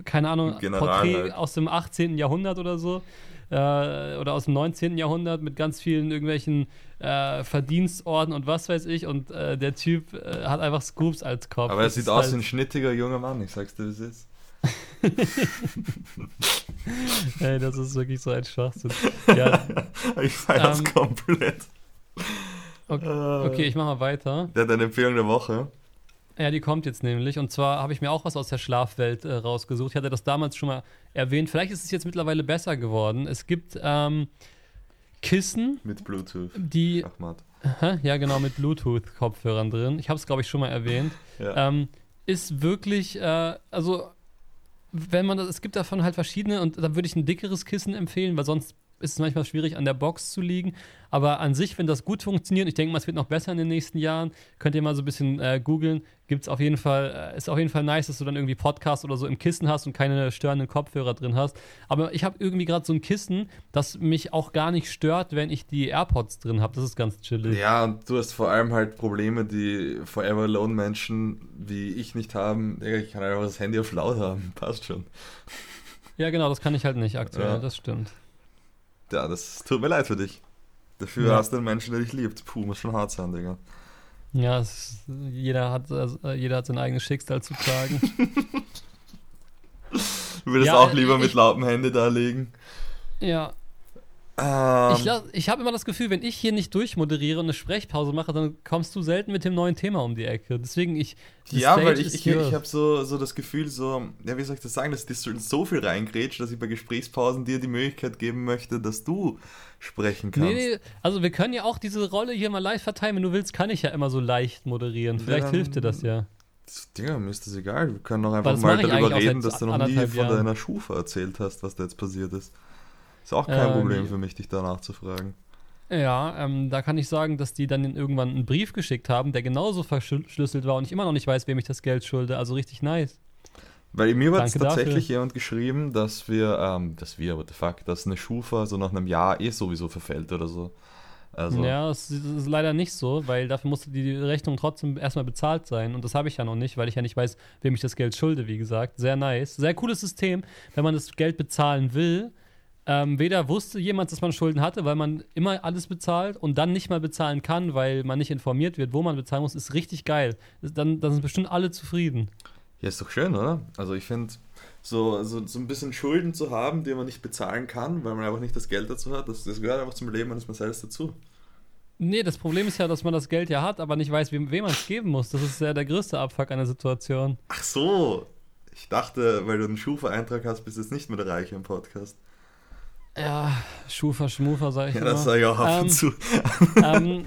keine Ahnung, General Porträt halt. aus dem 18. Jahrhundert oder so äh, oder aus dem 19. Jahrhundert mit ganz vielen irgendwelchen äh, Verdienstorden und was weiß ich. Und äh, der Typ äh, hat einfach Scoops als Kopf. Aber er sieht aus halt wie ein schnittiger junger Mann, ich sag's dir, wie es ist. Ey, das ist wirklich so ein Schwachsinn. Ja, ich feier's ähm, komplett. Okay, okay, ich mach mal weiter. Der hat eine Empfehlung der Woche. Ja, die kommt jetzt nämlich. Und zwar habe ich mir auch was aus der Schlafwelt äh, rausgesucht. Ich hatte das damals schon mal erwähnt. Vielleicht ist es jetzt mittlerweile besser geworden. Es gibt ähm, Kissen. Mit Bluetooth. Die. Aha, ja, genau, mit Bluetooth-Kopfhörern drin. Ich habe es, glaube ich, schon mal erwähnt. Ja. Ähm, ist wirklich, äh, also, wenn man das, es gibt davon halt verschiedene und da würde ich ein dickeres Kissen empfehlen, weil sonst ist es manchmal schwierig, an der Box zu liegen. Aber an sich, wenn das gut funktioniert, ich denke mal, es wird noch besser in den nächsten Jahren, könnt ihr mal so ein bisschen äh, googeln. Gibt's auf jeden Fall, äh, ist auf jeden Fall nice, dass du dann irgendwie Podcast oder so im Kissen hast und keine störenden Kopfhörer drin hast. Aber ich habe irgendwie gerade so ein Kissen, das mich auch gar nicht stört, wenn ich die AirPods drin habe. Das ist ganz chillig. Ja, und du hast vor allem halt Probleme, die Forever Alone Menschen wie ich nicht haben. Ich kann einfach das Handy auf laut haben. Passt schon. Ja, genau, das kann ich halt nicht aktuell. Ja. Das stimmt. Ja, das tut mir leid für dich. Dafür ja. hast du einen Menschen, der dich liebt. Puh, muss schon hart sein, Digga. Ja, es, jeder, hat, also, jeder hat sein eigenes Schicksal zu tragen. du würdest ja, auch lieber ich, mit lautem Hände da liegen. Ja, ähm, ich, ich habe immer das Gefühl, wenn ich hier nicht durchmoderiere und eine Sprechpause mache, dann kommst du selten mit dem neuen Thema um die Ecke. Deswegen ich. Ja, weil ich, ich, ich habe so, so das Gefühl, so, ja, wie soll ich das sagen, dass du so viel reingrätscht, dass ich bei Gesprächspausen dir die Möglichkeit geben möchte, dass du sprechen kannst. Nee, nee, also wir können ja auch diese Rolle hier mal live verteilen. Wenn du willst, kann ich ja immer so leicht moderieren. Vielleicht ja, hilft dir das ja. Digga, mir ist das egal. Wir können doch einfach mal darüber reden, dass du noch nie von deiner Schufa erzählt hast, was da jetzt passiert ist. Ist auch kein ähm, Problem für mich, dich danach zu fragen. Ja, ähm, da kann ich sagen, dass die dann irgendwann einen Brief geschickt haben, der genauso verschlüsselt war und ich immer noch nicht weiß, wem ich das Geld schulde. Also richtig nice. Weil mir hat tatsächlich dafür. jemand geschrieben, dass wir, ähm, dass wir, what the fuck, dass eine Schufa so nach einem Jahr eh sowieso verfällt oder so. Also. Ja, das ist leider nicht so, weil dafür musste die Rechnung trotzdem erstmal bezahlt sein. Und das habe ich ja noch nicht, weil ich ja nicht weiß, wem ich das Geld schulde, wie gesagt. Sehr nice. Sehr cooles System, wenn man das Geld bezahlen will. Ähm, weder wusste jemand, dass man Schulden hatte, weil man immer alles bezahlt und dann nicht mal bezahlen kann, weil man nicht informiert wird, wo man bezahlen muss, ist richtig geil. Dann, dann sind bestimmt alle zufrieden. Ja, ist doch schön, oder? Also ich finde, so, so, so ein bisschen Schulden zu haben, die man nicht bezahlen kann, weil man einfach nicht das Geld dazu hat, das, das gehört einfach zum Leben eines Marcells dazu. Nee, das Problem ist ja, dass man das Geld ja hat, aber nicht weiß, wem, wem man es geben muss. Das ist ja der größte Abfuck einer Situation. Ach so. Ich dachte, weil du einen Schufa-Eintrag hast, bist du jetzt nicht mehr der Reiche im Podcast. Ja, Schufa, Schmufa, sag ich Ja, immer. das sage ich auch ab ähm, und zu. Ähm,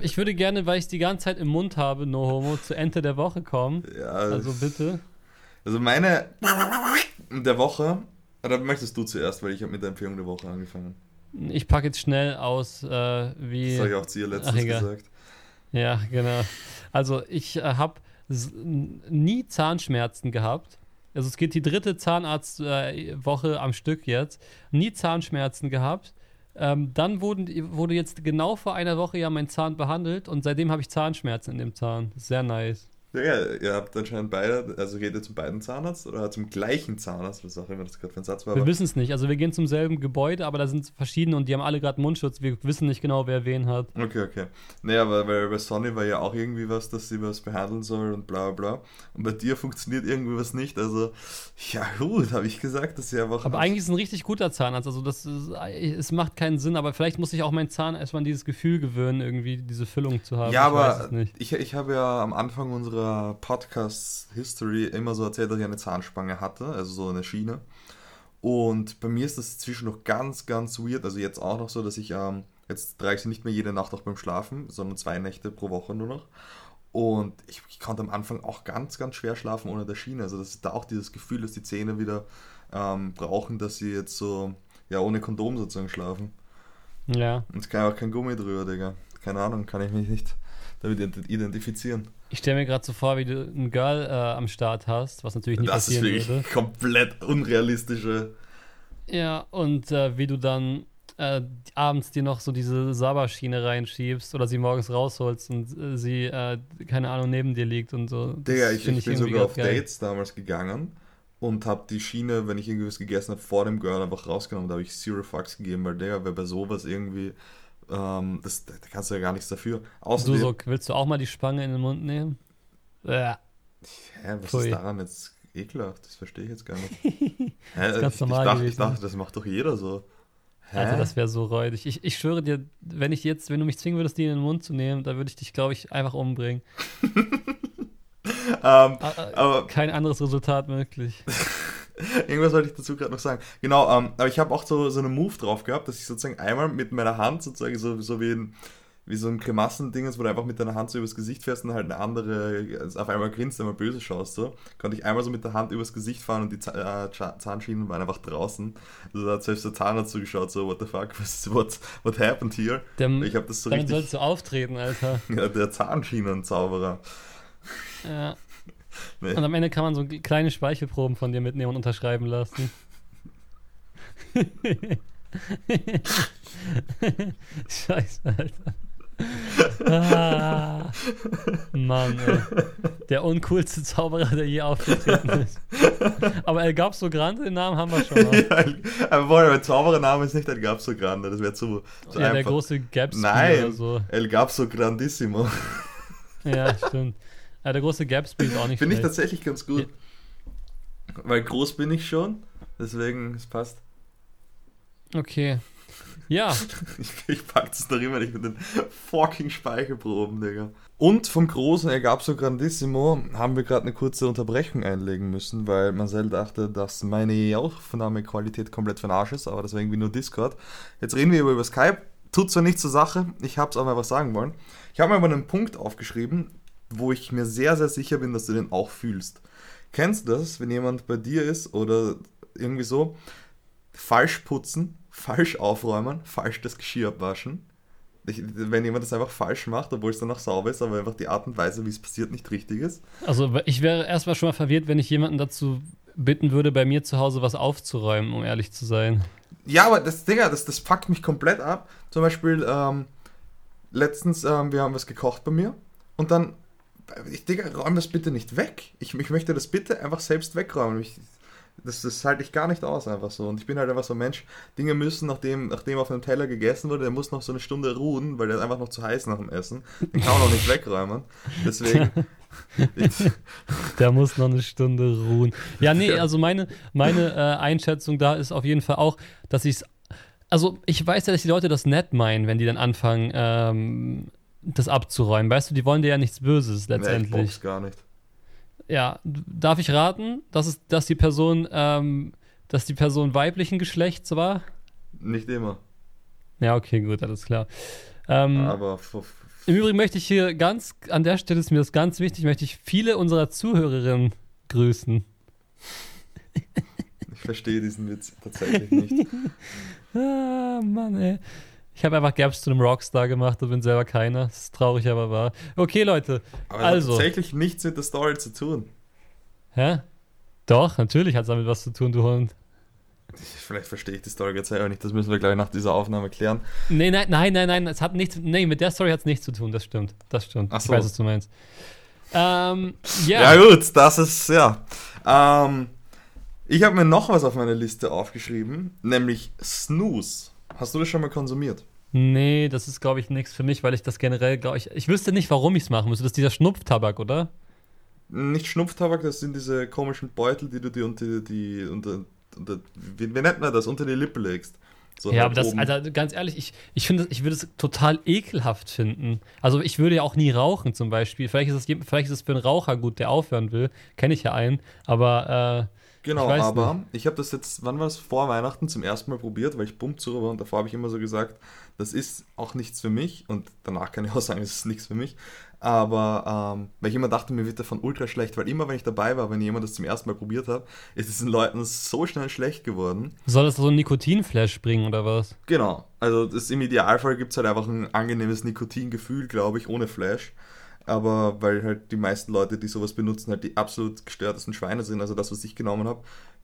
ich würde gerne, weil ich es die ganze Zeit im Mund habe, No Homo, zu Ende der Woche kommen. Ja. Also bitte. Also meine der Woche, oder möchtest du zuerst, weil ich habe mit der Empfehlung der Woche angefangen. Ich packe jetzt schnell aus, äh, wie. Das habe ich auch zu ihr letztens gesagt. Ja, genau. Also ich äh, habe nie Zahnschmerzen gehabt. Also es geht die dritte Zahnarztwoche äh, am Stück jetzt. Nie Zahnschmerzen gehabt. Ähm, dann wurden, wurde jetzt genau vor einer Woche ja mein Zahn behandelt und seitdem habe ich Zahnschmerzen in dem Zahn. Sehr nice. Ja, ihr habt anscheinend beide, also geht ihr zum beiden Zahnarzt oder zum gleichen Zahnarzt, was auch immer das gerade für ein Satz war. Wir wissen es nicht. Also wir gehen zum selben Gebäude, aber da sind verschiedene und die haben alle gerade Mundschutz. Wir wissen nicht genau, wer wen hat. Okay, okay. Naja, aber weil bei Sonny war ja auch irgendwie was, dass sie was behandeln soll und bla bla bla. Und bei dir funktioniert irgendwie was nicht. Also, ja gut, habe ich gesagt, dass sie einfach. Aber eigentlich ist es ein richtig guter Zahnarzt. Also das ist, es macht keinen Sinn, aber vielleicht muss ich auch mein Zahn erstmal an dieses Gefühl gewöhnen, irgendwie diese Füllung zu haben. Ja, ich aber ich, ich habe ja am Anfang unserer unserer Podcast-History immer so erzählt, dass ich eine Zahnspange hatte, also so eine Schiene. Und bei mir ist das zwischen noch ganz, ganz weird. Also jetzt auch noch so, dass ich, ähm, jetzt trage ich sie nicht mehr jede Nacht auch beim Schlafen, sondern zwei Nächte pro Woche nur noch. Und ich, ich, konnte am Anfang auch ganz, ganz schwer schlafen ohne der Schiene. Also das ist da auch dieses Gefühl, dass die Zähne wieder ähm, brauchen, dass sie jetzt so, ja, ohne Kondom sozusagen schlafen. Ja. Und es kann auch kein Gummi drüber, Digga. Keine Ahnung, kann ich mich nicht damit identifizieren. Ich stelle mir gerade so vor, wie du ein Girl äh, am Start hast, was natürlich nicht das passieren würde. Das ist wirklich komplett unrealistische. Ja, und äh, wie du dann äh, abends dir noch so diese Saba-Schiene reinschiebst oder sie morgens rausholst und äh, sie, äh, keine Ahnung, neben dir liegt und so. Digga, ich, ich, ich bin sogar auf geil. Dates damals gegangen und habe die Schiene, wenn ich irgendwas gegessen habe, vor dem Girl einfach rausgenommen. Da habe ich Zero Fucks gegeben, weil Digga, wer bei sowas irgendwie ähm, das, da kannst du ja gar nichts dafür. Außerdem, du so, willst du auch mal die Spange in den Mund nehmen? Ja. Hä, was Pui. ist daran jetzt ekelhaft? Das verstehe ich jetzt gar nicht. Hä, das ist ganz ich, normal ich, dachte, ich dachte, das macht doch jeder so. Hä? Also das wäre so räudig. Ich, ich schwöre dir, wenn ich jetzt, wenn du mich zwingen würdest, die in den Mund zu nehmen, da würde ich dich, glaube ich, einfach umbringen. um, ähm, aber, Kein anderes Resultat möglich. Irgendwas wollte ich dazu gerade noch sagen. Genau, ähm, aber ich habe auch so, so einen Move drauf gehabt, dass ich sozusagen einmal mit meiner Hand sozusagen so, so wie, ein, wie so ein Grimassending ist, wo du einfach mit deiner Hand so übers Gesicht fährst und halt eine andere also auf einmal grinst, einmal böse schaust, so. Konnte ich einmal so mit der Hand übers Gesicht fahren und die äh, Zahnschienen waren einfach draußen. Also da hat selbst der Zahnarzt zugeschaut, so, what the fuck, was, what, what happened here? Der, ich habe das so dann richtig... sollst du auftreten, Alter. ja, der Zahnschienenzauberer. Ja. Nee. Und am Ende kann man so kleine Speichelproben von dir mitnehmen und unterschreiben lassen. Scheiße, Alter. Ah, Mann, ey. Der uncoolste Zauberer, der je aufgetreten ist. Aber El Gabso Grande, den Namen haben wir schon mal. ja, aber der Zauberername ist nicht El Gabso Grande, das wäre zu, zu Ja, einfach. der große Gaps Nein, oder so. El Gabso Grandissimo. Ja, stimmt. Ja, der große Gatsby ist auch nicht Finde ich tatsächlich ganz gut. Ja. Weil groß bin ich schon, deswegen, es passt. Okay. Ja. ich, ich pack das noch immer nicht mit den fucking Speichelproben, Digga. Und vom großen Ergabso Grandissimo haben wir gerade eine kurze Unterbrechung einlegen müssen, weil Marcel dachte, dass meine Aufnahmequalität komplett von Arsch ist, aber das war irgendwie nur Discord. Jetzt reden wir über Skype. Tut zwar nichts zur Sache, ich hab's aber was sagen wollen. Ich habe mir aber einen Punkt aufgeschrieben, wo ich mir sehr, sehr sicher bin, dass du den auch fühlst. Kennst du das, wenn jemand bei dir ist oder irgendwie so, falsch putzen falsch aufräumen, falsch das Geschirr abwaschen. Ich, wenn jemand das einfach falsch macht, obwohl es dann noch sauber ist, aber einfach die Art und Weise, wie es passiert, nicht richtig ist. Also ich wäre erstmal schon mal verwirrt, wenn ich jemanden dazu bitten würde, bei mir zu Hause was aufzuräumen, um ehrlich zu sein. Ja, aber das, Digga, das, das fuckt mich komplett ab. Zum Beispiel, ähm, letztens, ähm, wir haben was gekocht bei mir und dann, ich, Digga, räum das bitte nicht weg. Ich, ich möchte das bitte einfach selbst wegräumen. Ich, das, das halte ich gar nicht aus, einfach so. Und ich bin halt einfach so ein Mensch, Dinge müssen, nachdem, nachdem auf einem Teller gegessen wurde, der muss noch so eine Stunde ruhen, weil der ist einfach noch zu heiß nach dem Essen. Den kann man noch nicht wegräumen. Deswegen. der muss noch eine Stunde ruhen. Ja, nee, also meine, meine äh, Einschätzung da ist auf jeden Fall auch, dass ich es. Also, ich weiß ja, dass die Leute das nett meinen, wenn die dann anfangen, ähm, das abzuräumen. Weißt du, die wollen dir ja nichts Böses letztendlich. Nee, ich gar nicht. Ja, darf ich raten, dass, es, dass, die Person, ähm, dass die Person weiblichen Geschlechts war? Nicht immer. Ja, okay, gut, alles klar. Ähm, Aber im Übrigen möchte ich hier ganz, an der Stelle ist mir das ganz wichtig, möchte ich viele unserer Zuhörerinnen grüßen. Ich verstehe diesen Witz tatsächlich nicht. ah, Mann, ey. Ich habe einfach Gaps zu einem Rockstar gemacht und bin selber keiner. Das ist traurig, aber wahr. Okay, Leute. Aber also. hat tatsächlich nichts mit der Story zu tun. Hä? Doch, natürlich hat es damit was zu tun, du Hund. Vielleicht verstehe ich die Story jetzt selber nicht. Das müssen wir gleich nach dieser Aufnahme klären. Nee, nein, nein, nein, nein. Es hat nichts. Nee, mit der Story hat es nichts zu tun. Das stimmt. Das stimmt. Ach so. Ich weiß, was du meinst. Ähm, yeah. Ja, gut, das ist, ja. Ähm, ich habe mir noch was auf meine Liste aufgeschrieben, nämlich Snooze. Hast du das schon mal konsumiert? Nee, das ist, glaube ich, nichts für mich, weil ich das generell, glaube ich, ich wüsste nicht, warum ich es machen müsste. Das ist dieser Schnupftabak, oder? Nicht Schnupftabak, das sind diese komischen Beutel, die du dir unter die, unter, unter wie, wie nennt man das, unter die Lippe legst. So ja, halt aber das, Alter, ganz ehrlich, ich, ich finde, ich würde es total ekelhaft finden. Also ich würde ja auch nie rauchen zum Beispiel. Vielleicht ist es, vielleicht ist es für einen Raucher gut, der aufhören will. Kenne ich ja einen. Aber äh, Genau, ich aber nicht. ich habe das jetzt, wann war es, vor Weihnachten zum ersten Mal probiert, weil ich bummt zu war und davor habe ich immer so gesagt, das ist auch nichts für mich und danach kann ich auch sagen, es ist nichts für mich. Aber ähm, weil ich immer dachte, mir wird davon ultra schlecht, weil immer wenn ich dabei war, wenn jemand das zum ersten Mal probiert hat, ist es den Leuten so schnell schlecht geworden. Soll das so ein Nikotinflash bringen oder was? Genau, also das, im Idealfall gibt es halt einfach ein angenehmes Nikotingefühl, glaube ich, ohne Flash aber weil halt die meisten Leute, die sowas benutzen, halt die absolut gestörtesten Schweine sind. Also das, was ich genommen habe,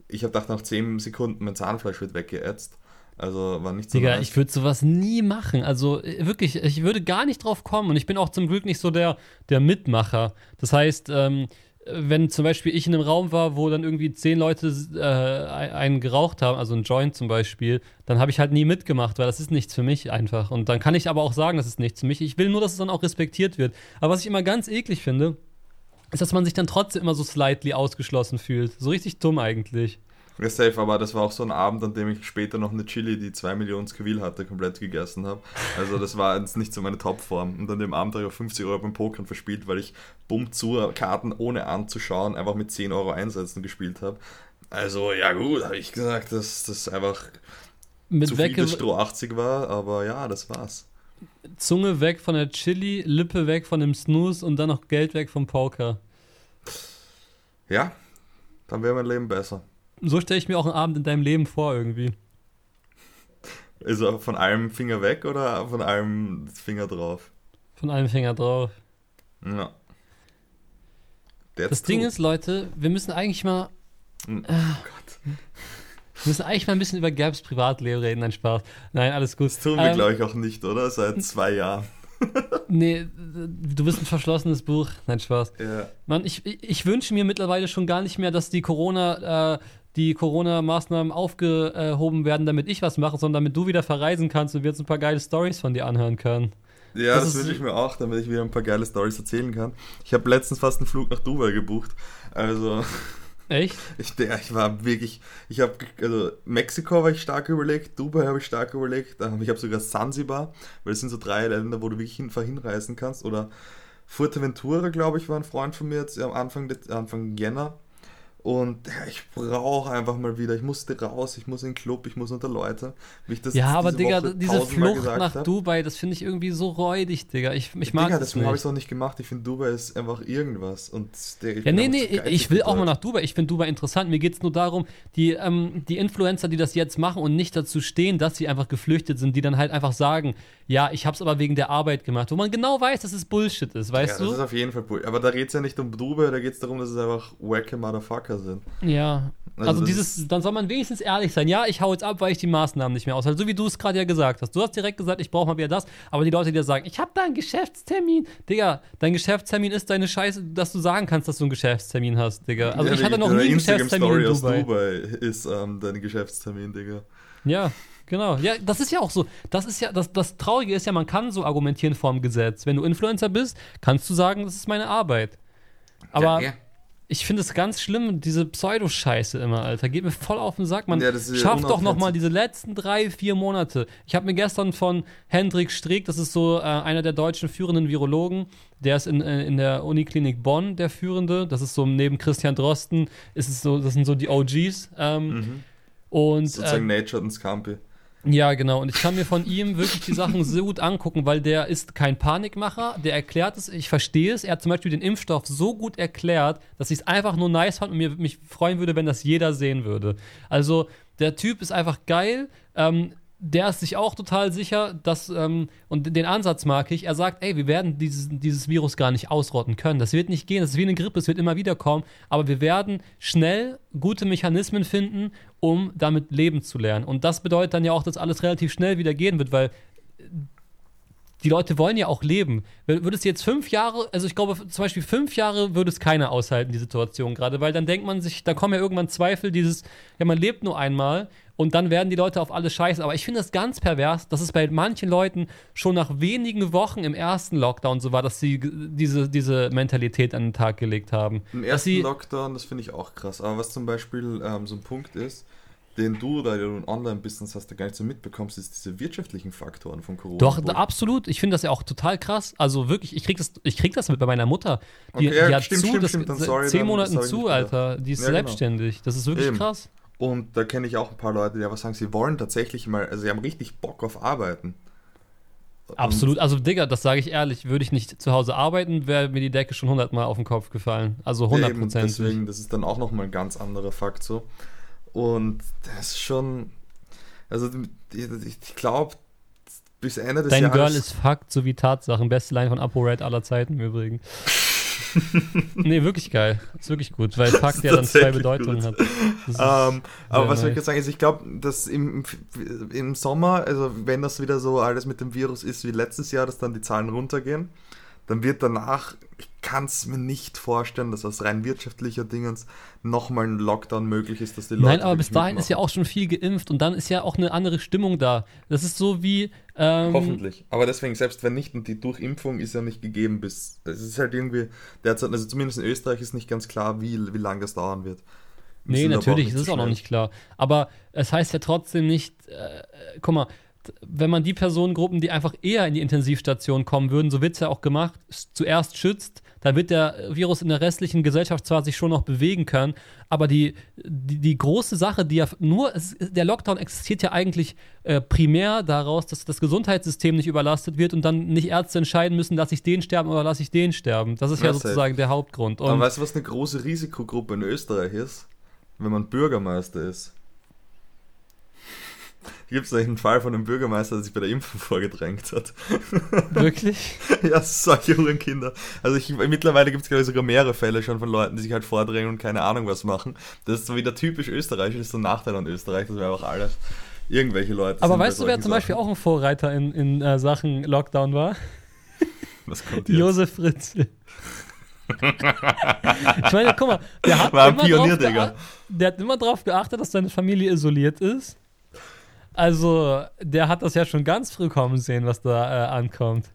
ich habe gedacht, nach 10 Sekunden mein Zahnfleisch wird weggeätzt. Also war nicht so. Digga, ich würde sowas nie machen. Also äh, wirklich, ich würde gar nicht drauf kommen. Und ich bin auch zum Glück nicht so der, der Mitmacher. Das heißt, ähm, wenn zum Beispiel ich in einem Raum war, wo dann irgendwie zehn Leute äh, einen geraucht haben, also ein Joint zum Beispiel, dann habe ich halt nie mitgemacht, weil das ist nichts für mich einfach. Und dann kann ich aber auch sagen, das ist nichts für mich. Ich will nur, dass es dann auch respektiert wird. Aber was ich immer ganz eklig finde, ist, dass man sich dann trotzdem immer so slightly ausgeschlossen fühlt. So richtig dumm eigentlich. Ja, safe, aber das war auch so ein Abend, an dem ich später noch eine Chili, die 2 Millionen Scoville hatte, komplett gegessen habe. Also das war jetzt nicht so meine Topform. Und an dem Abend habe ich auch 50 Euro beim Pokern verspielt, weil ich bumm zu Karten ohne anzuschauen einfach mit 10 Euro Einsätzen gespielt habe. Also ja gut, habe ich gesagt, dass das einfach mit zu viel Stroh 80 war, aber ja, das war's. Zunge weg von der Chili, Lippe weg von dem Snooze und dann noch Geld weg vom Poker. Ja, dann wäre mein Leben besser. So stelle ich mir auch einen Abend in deinem Leben vor irgendwie. Also von einem Finger weg oder von einem Finger drauf? Von einem Finger drauf. Ja. That's das Ding ist, Leute, wir müssen eigentlich mal. Hm. Äh, oh Gott. Wir müssen eigentlich mal ein bisschen über Gabs Privatleben reden. Nein, Spaß. Nein, alles gut. Das tun wir, ähm, glaube ich, auch nicht, oder? Seit zwei Jahren. nee, du bist ein verschlossenes Buch. Nein, Spaß. Ja. Mann, ich, ich wünsche mir mittlerweile schon gar nicht mehr, dass die Corona, äh, die Corona-Maßnahmen aufgehoben werden, damit ich was mache, sondern damit du wieder verreisen kannst und wir jetzt ein paar geile Stories von dir anhören können. Ja, das, das wünsche ich mir auch, damit ich wieder ein paar geile Stories erzählen kann. Ich habe letztens fast einen Flug nach Dubai gebucht. Also. Echt? Ich, ich war wirklich, ich habe, also Mexiko war ich stark überlegt, Dubai habe ich stark überlegt, ich habe sogar Zanzibar, weil es sind so drei Länder, wo du wirklich hin, hinreisen kannst. Oder Fuerteventura, glaube ich, war ein Freund von mir jetzt am Anfang, Anfang Jänner. Und ja, ich brauche einfach mal wieder, ich musste raus, ich muss in den Club, ich muss unter Leute. Wie ich das Ja, aber diese Digga, Woche diese Flucht nach hab. Dubai, das finde ich irgendwie so räudig, Digga. Ich, ich mag Digga, das deswegen habe ich es auch nicht gemacht. Ich finde, Dubai ist einfach irgendwas. Und der, Ja, nee, nee, ich will auch mal nach Dubai. Ich finde Dubai interessant. Mir geht es nur darum, die, ähm, die Influencer, die das jetzt machen und nicht dazu stehen, dass sie einfach geflüchtet sind, die dann halt einfach sagen, ja, ich habe es aber wegen der Arbeit gemacht, wo man genau weiß, dass es Bullshit ist, weißt ja, du? das ist auf jeden Fall Bull. Aber da geht es ja nicht um Dubai, da geht es darum, dass es einfach wacke Motherfucker sind. Ja. Also Also, dieses, dann soll man wenigstens ehrlich sein. Ja, ich hau jetzt ab, weil ich die Maßnahmen nicht mehr aushalte. So wie du es gerade ja gesagt hast. Du hast direkt gesagt, ich brauche mal wieder das. Aber die Leute, die dir sagen, ich habe da einen Geschäftstermin. Digga, dein Geschäftstermin ist deine Scheiße, dass du sagen kannst, dass du einen Geschäftstermin hast, Digga. Also Ja, ich hatte noch nie einen Geschäftstermin in Dubai. Dubai ist ähm, dein Geschäftstermin, Digga. Ja, genau. Ja, das ist ja auch so. Das ist ja, das, das Traurige ist ja, man kann so argumentieren vorm Gesetz. Wenn du Influencer bist, kannst du sagen, das ist meine Arbeit. Aber ja, ja. Ich finde es ganz schlimm, diese Pseudo-Scheiße immer, Alter. Geht mir voll auf den Sack. Man Ja, schafft doch noch mal diese letzten drei, vier Monate. Ich habe mir gestern von Hendrik Streeck, das ist so äh, einer der deutschen führenden Virologen, der ist in, äh, in der Uniklinik Bonn der Führende. Das ist so neben Christian Drosten, ist es so, das sind so die OGs. Ähm, Und äh, Sozusagen Nature und Scampi. Ja, genau. Und ich kann mir von ihm wirklich die Sachen so gut angucken, weil der ist kein Panikmacher. Der erklärt es, ich verstehe es. Er hat zum Beispiel den Impfstoff so gut erklärt, dass ich es einfach nur nice fand und mir, mich freuen würde, wenn das jeder sehen würde. Also, der Typ ist einfach geil. Ähm, der ist sich auch total sicher, dass, ähm, und den Ansatz mag ich, er sagt, ey, wir werden dieses, dieses Virus gar nicht ausrotten können. Das wird nicht gehen, das ist wie eine Grippe, es wird immer wieder kommen, aber wir werden schnell gute Mechanismen finden, um damit leben zu lernen. Und das bedeutet dann ja auch, dass alles relativ schnell wieder gehen wird, weil die Leute wollen ja auch leben. Würde es jetzt fünf Jahre, also ich glaube zum Beispiel fünf Jahre würde es keiner aushalten, die Situation gerade, weil dann denkt man sich, da kommen ja irgendwann Zweifel, dieses, ja man lebt nur einmal und dann werden die Leute auf alles scheiße. Aber ich finde das ganz pervers, dass es bei manchen Leuten schon nach wenigen Wochen im ersten Lockdown so war, dass sie diese, diese Mentalität an den Tag gelegt haben. Im dass ersten Lockdown, das finde ich auch krass. Aber was zum Beispiel ähm, so ein Punkt ist, den du, da du ein Online-Business hast, da gar nicht so mitbekommst, ist diese wirtschaftlichen Faktoren von Corona. Doch, absolut. Ich finde das ja auch total krass. Also wirklich, ich krieg das, ich krieg das mit bei meiner Mutter. Die, Okay, ja, die hat stimmt, zu, stimmt, das, stimmt, sorry, zehn Monaten zu. Alter. Die ist Ja, genau. selbstständig. Das ist wirklich Eben. krass. Und da kenne ich auch ein paar Leute, die einfach sagen, sie wollen tatsächlich mal, also sie haben richtig Bock auf Arbeiten. Absolut. Also, Digga, das sage ich ehrlich, würde ich nicht zu Hause arbeiten, wäre mir die Decke schon hundertmal auf den Kopf gefallen. Also hundertprozentig. Deswegen, das ist dann auch nochmal ein ganz anderer Fakt so. Und das ist schon, also ich glaube, bis Ende des Dein Jahres... Girl ist Fakt sowie Tatsachen. Beste Line von ApoRed aller Zeiten im Übrigen. nee, wirklich geil. Ist wirklich gut, weil Fakt ja dann zwei Bedeutungen gut. hat. Ist- Ähm, aber was soll ich nice. jetzt sagen, ist, ich glaube, dass im, im Sommer, also wenn das wieder so alles mit dem Virus ist wie letztes Jahr, dass dann die Zahlen runtergehen, dann wird danach, ich kann es mir nicht vorstellen, dass aus rein wirtschaftlicher Dingens nochmal ein Lockdown möglich ist, dass die Leute. Nein, aber bis dahin ist ja auch schon viel geimpft und dann ist ja auch eine andere Stimmung da. Das ist so wie. Ähm, Hoffentlich. Aber deswegen, selbst wenn nicht, und die Durchimpfung ist ja nicht gegeben bis. Es ist halt irgendwie derzeit, also zumindest in Österreich ist nicht ganz klar, wie, wie lange das dauern wird. Wir Nee, natürlich, das ist auch noch nicht klar. Aber es heißt ja trotzdem nicht, äh, guck mal, wenn man die Personengruppen, die einfach eher in die Intensivstation kommen würden, so wird es ja auch gemacht, zuerst schützt, dann wird der Virus in der restlichen Gesellschaft zwar sich schon noch bewegen können, aber die, die, die große Sache, die ja nur, es, der Lockdown existiert ja eigentlich äh, primär daraus, dass das Gesundheitssystem nicht überlastet wird und dann nicht Ärzte entscheiden müssen, lasse ich den sterben oder lasse ich den sterben. Das ist ja, Ja, safe. sozusagen der Hauptgrund. Aber Und weißt du, was eine große Risikogruppe in Österreich ist? Wenn man Bürgermeister ist. Gibt es einen Fall von einem Bürgermeister, der sich bei der Impfung vorgedrängt hat? wirklich? ja, solche Hurenkinder. Also ich, mittlerweile gibt es, glaube ich, sogar mehrere Fälle schon von Leuten, die sich halt vordrängen und keine Ahnung was machen. Das ist so wieder typisch österreichisch, das ist so ein Nachteil an Österreich, dass wir einfach alle irgendwelche Leute Aber weißt du, wer zum Beispiel Sachen. auch ein Vorreiter in, in äh, Sachen Lockdown war? Was kommt jetzt? Josef Fritzl. ich meine, guck mal, der hat, War ein immer Pionier, drauf Digga. der hat immer darauf geachtet, dass seine Familie isoliert ist. Also, der hat das ja schon ganz früh kommen sehen, was da äh, ankommt.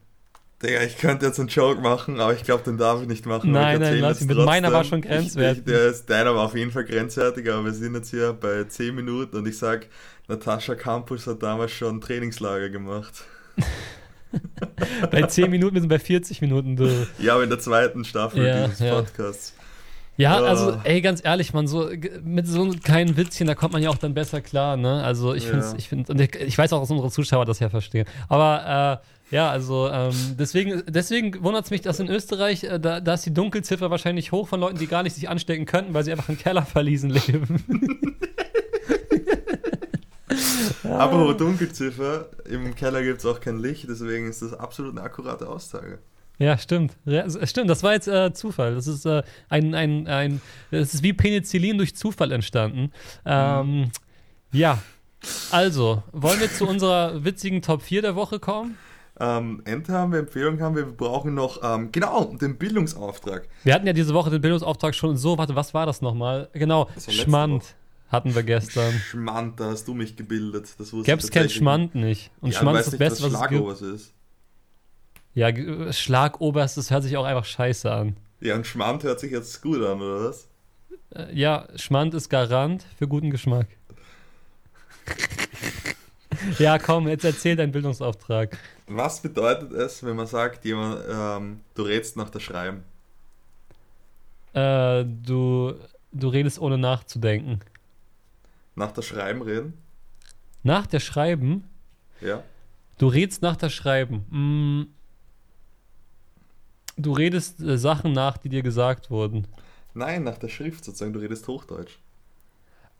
Digga, ich könnte jetzt einen Joke machen, aber ich glaube, den darf ich nicht machen. Nein, nein, lass ihn. Mit meiner war schon grenzwertig. Ich, ich, der ist, deiner war auf jeden Fall grenzwertig, aber wir sind jetzt hier bei 10 Minuten und ich sag, Natascha Campus hat damals schon ein Trainingslager gemacht. Bei 10 Minuten, wir sind bei 40 Minuten. Du. Ja, aber in der zweiten Staffel Ja, dieses ja. Podcasts. Ja, also, ey, ganz ehrlich, man, so mit so einem kleinen Witzchen, da kommt man ja auch dann besser klar, ne? Also, ich Ja. finde, ich finde, und ich, ich weiß auch, dass unsere Zuschauer das ja verstehen. Aber, äh, ja, also, ähm, deswegen, deswegen wundert es mich, dass in Österreich, äh, da, da ist die Dunkelziffer wahrscheinlich hoch von Leuten, die gar nicht sich anstecken könnten, weil sie einfach in Kellerverliesen leben. Apropos Dunkelziffer, im Keller gibt es auch kein Licht, deswegen ist das absolut eine akkurate Aussage. Ja, stimmt. Ja, s- stimmt, das war jetzt äh, Zufall. Das ist äh, ein, ein, ein, das ist wie Penicillin durch Zufall entstanden. Ähm, ja. Also, wollen wir zu unserer witzigen Top 4 der Woche kommen? Ähm, Ente haben wir, Empfehlung haben wir, wir brauchen noch, ähm, genau, den Bildungsauftrag. Wir hatten ja diese Woche den Bildungsauftrag schon so, warte, was war das nochmal? Genau, Das Schmand Woche. hatten wir gestern. Schmand, da hast du mich gebildet. Das wusste Gäb's ich kein tatsächlich Schmand nicht. Und ja, Schmand ist das nicht, Beste, was was es gibt. Schlagobers ist. Ja, G- Schlagoberst, das hört sich auch einfach scheiße an. Ja, und Schmand hört sich jetzt gut an, oder was? Äh, ja, Schmand ist Garant für guten Geschmack. ja, komm, jetzt erzähl deinen Bildungsauftrag. Was bedeutet es, wenn man sagt, jemand, ähm, du rätst nach der Schreiben? Äh, du, du redest ohne nachzudenken. Nach der Schreiben reden? Nach der Schreiben? Ja. Du redest nach der Schreiben. Mm, du redest äh, Sachen nach, die dir gesagt wurden. Nein, nach der Schrift sozusagen, du redest Hochdeutsch.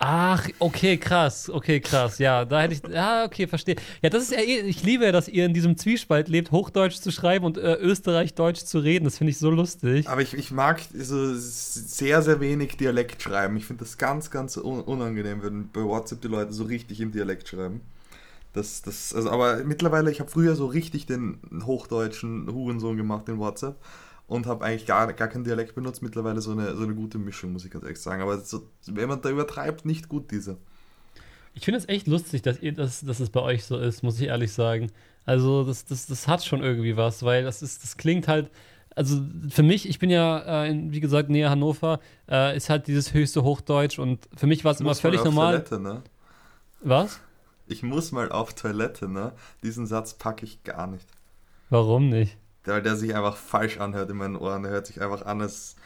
Ach, okay, krass, okay, krass. Ja, da hätte ich. Ja, okay, verstehe. Ja, das ist ja eh. Ich liebe ja, dass ihr in diesem Zwiespalt lebt, Hochdeutsch zu schreiben und äh, Österreich-Deutsch zu reden. Das finde ich so lustig. Aber ich, ich mag so sehr, sehr wenig Dialekt schreiben. Ich finde das ganz, ganz un unangenehm, wenn bei WhatsApp die Leute so richtig im Dialekt schreiben. Das, das, also, aber mittlerweile, ich habe früher so richtig den hochdeutschen Hurensohn gemacht in WhatsApp und habe eigentlich gar, gar keinen Dialekt benutzt. Mittlerweile so eine, so eine gute Mischung, muss ich ganz ehrlich sagen. Aber so, wenn man da übertreibt, nicht gut diese. Ich finde es echt lustig, dass, ihr, dass, dass es bei euch so ist, muss ich ehrlich sagen. Also, das, das, das hat schon irgendwie was, weil das ist, das klingt halt. Also für mich, ich bin ja, äh, in, wie gesagt, näher Hannover, äh, ist halt dieses höchste Hochdeutsch und für mich war es immer völlig normal. Toilette, ne? Was? Ich muss mal auf Toilette, ne? Diesen Satz packe ich gar nicht. Warum nicht? Weil der sich einfach falsch anhört in meinen Ohren. Der hört sich einfach an, als.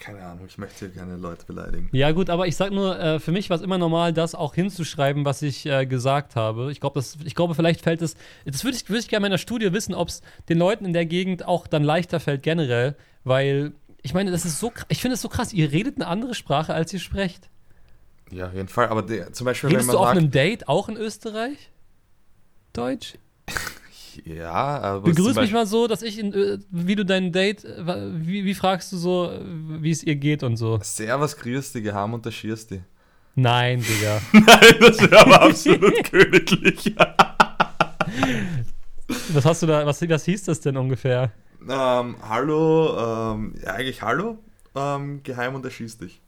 Keine Ahnung, ich möchte hier keine Leute beleidigen. Ja, gut, aber ich sag nur, äh, für mich war es immer normal, das auch hinzuschreiben, was ich äh, gesagt habe. Ich glaube, ich glaube, vielleicht fällt es. Das würde ich, würd ich gerne in meiner Studie wissen, ob es den Leuten in der Gegend auch dann leichter fällt, generell, weil. Ich meine, das ist so, ich finde es so krass. Ihr redet eine andere Sprache, als ihr sprecht. Ja, auf jeden Fall. Aber der, zum Beispiel, Redest wenn du man auf sagt. einem Date auch in Österreich? Deutsch? Ja, aber. Begrüß mich mal so, dass ich, in, Ö- wie du dein Date, äh, wie, wie fragst du so, äh, wie es ihr geht und so? Servus, grüß dich, geheim und schierst dich. Nein, Digga. Nein, das wäre aber absolut königlich. Was hast du da, was, was hieß das denn ungefähr? ähm, hallo, ähm, ja, eigentlich hallo, ähm, geheim und erschießt dich.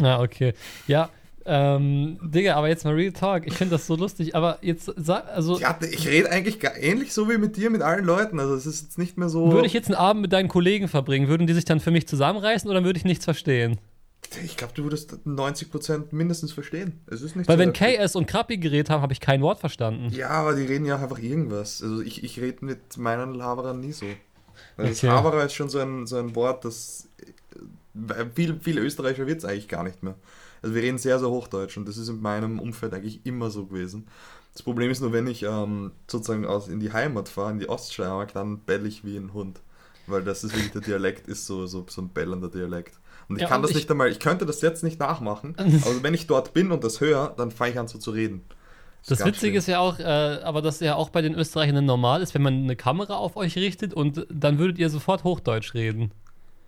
Ah, okay. Ja, ähm, Digga, aber jetzt mal Real Talk. Ich finde das so lustig, aber jetzt sag, also Ja, ich rede eigentlich ähnlich so wie mit dir, mit allen Leuten. Also es ist jetzt nicht mehr so. würde ich jetzt einen Abend mit deinen Kollegen verbringen, würden die sich dann für mich zusammenreißen oder würde ich nichts verstehen? Ich glaube, du würdest 90% mindestens verstehen. Es ist nicht Weil so wenn. KS und Krappi geredet haben, habe ich kein Wort verstanden. Ja, aber die reden ja einfach irgendwas. Also ich, ich rede mit meinen Haberern nie so. Weil Okay. Das Haberer ist schon so ein, so ein Wort, das viel, viel Österreicher wird es eigentlich gar nicht mehr. Also wir reden sehr, sehr Hochdeutsch und das ist in meinem Umfeld eigentlich immer so gewesen. Das Problem ist nur, wenn ich ähm, sozusagen aus, in die Heimat fahre, in die Oststeiermark, dann bell ich wie ein Hund. Weil das ist wirklich, der Dialekt ist so, so, so ein bellender Dialekt. Und ich Ja, kann und das ich- nicht einmal, ich könnte das jetzt nicht nachmachen, aber wenn ich dort bin und das höre, dann fange ich an so zu reden. Das ganz Witzige schlimm. ist ja auch, äh, aber das ja auch bei den Österreichern normal ist, wenn man eine Kamera auf euch richtet und dann würdet ihr sofort Hochdeutsch reden.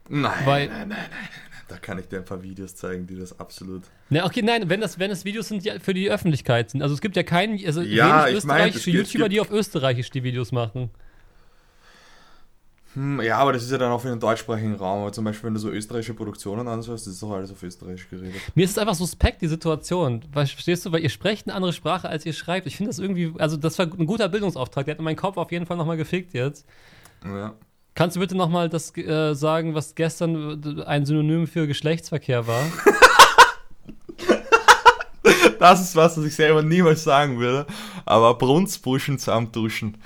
Nein, Weil- nein, nein, nein. Da kann ich dir ein paar Videos zeigen, die das absolut. Ne, okay, nein, wenn das, wenn es Videos sind, die für die Öffentlichkeit sind. Also es gibt ja keinen, also Ja, wenig ich mein, österreichische gibt- YouTuber, gibt- die auf Österreichisch die Videos machen. Hm, ja, aber das ist ja dann auch für den deutschsprachigen Raum. Aber zum Beispiel, wenn du so österreichische Produktionen anschaust, das ist doch alles auf Österreichisch geredet. Mir ist es einfach suspekt, die Situation. Weil, verstehst du, weil ihr sprecht eine andere Sprache, als ihr schreibt. Ich finde das irgendwie, also das war ein guter Bildungsauftrag. Der hat meinen Kopf auf jeden Fall nochmal gefickt jetzt. Ja. Kannst du bitte nochmal das äh, sagen, was gestern äh, ein Synonym für Geschlechtsverkehr war? Das ist was, was ich selber niemals sagen würde. Aber Brunstbuschen zusammenduschen.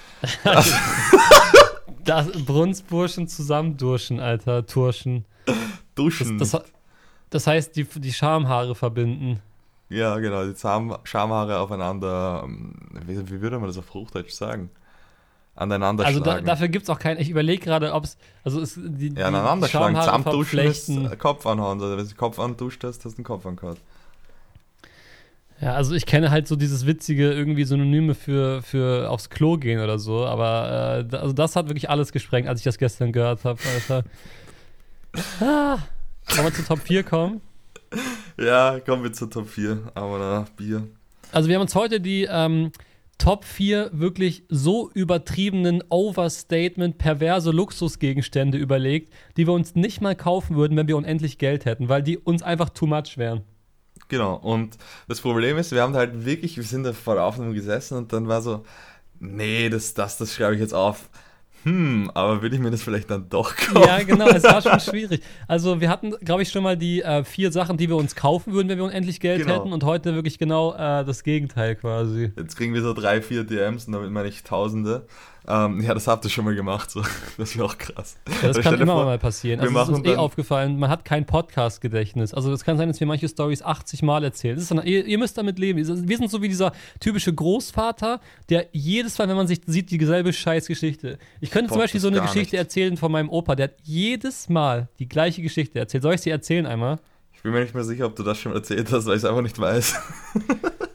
Das Brunstburschen zusammendurschen, Alter, Turschen. Duschen. Das, das, das heißt, die, die Schamhaare verbinden. ja, genau, die Zahn Schamhaare aufeinander, ähm, wie, wie würde man das auf Hochdeutsch sagen? Aneinander Also da, schlagen. dafür gibt es auch kein. Ich überlege gerade, ob es. Also es, die, ja, aneinander schlagen, zusammenduschen ist Kopf anhauen. Also wenn du Kopf anduscht hast, hast du den Kopf angehauen. Ja, also ich kenne halt so dieses witzige irgendwie Synonyme für, für aufs Klo gehen oder so, aber äh, da- also das hat wirklich alles gesprengt, als ich das gestern gehört habe, Alter. ah, wollen wir zu Top 4 kommen? Ja, kommen wir zur Top 4. Aber na, Bier. Also wir haben uns heute die ähm, Top 4 wirklich so übertriebenen Overstatement, perverse Luxusgegenstände überlegt, die wir uns nicht mal kaufen würden, wenn wir unendlich Geld hätten, weil die uns einfach too much wären. Genau, und das Problem ist, wir haben halt wirklich, wir sind da vor der Aufnahme gesessen und dann war so, nee, das, das, das schreibe ich jetzt auf. Hm, aber will ich mir das vielleicht dann doch kaufen? Ja, genau, es war schon schwierig. Also wir hatten, glaube ich, schon mal die äh, vier Sachen, die wir uns kaufen würden, wenn wir unendlich Geld Genau. hätten und heute wirklich genau äh, das Gegenteil quasi. Jetzt kriegen wir so drei, vier DMs und damit meine ich Tausende. Ähm, ja, das habt ihr schon mal gemacht, so. Das wäre auch krass. Ja, das kann immer vor, mal passieren. Also es ist uns eh aufgefallen, man hat kein Podcast-Gedächtnis. Also es kann sein, dass wir manche Stories 80 Mal erzählen. Dann, ihr, ihr müsst damit leben. Wir sind so wie dieser typische Großvater, der jedes Mal, wenn man sich sieht, die selbe Scheißgeschichte. Ich könnte zum Boah, Beispiel das so eine Geschichte nicht. erzählen von meinem Opa, der hat jedes Mal die gleiche Geschichte erzählt. Soll ich sie erzählen einmal? Ich bin mir nicht mehr sicher, ob du das schon erzählt hast, weil ich es einfach nicht weiß.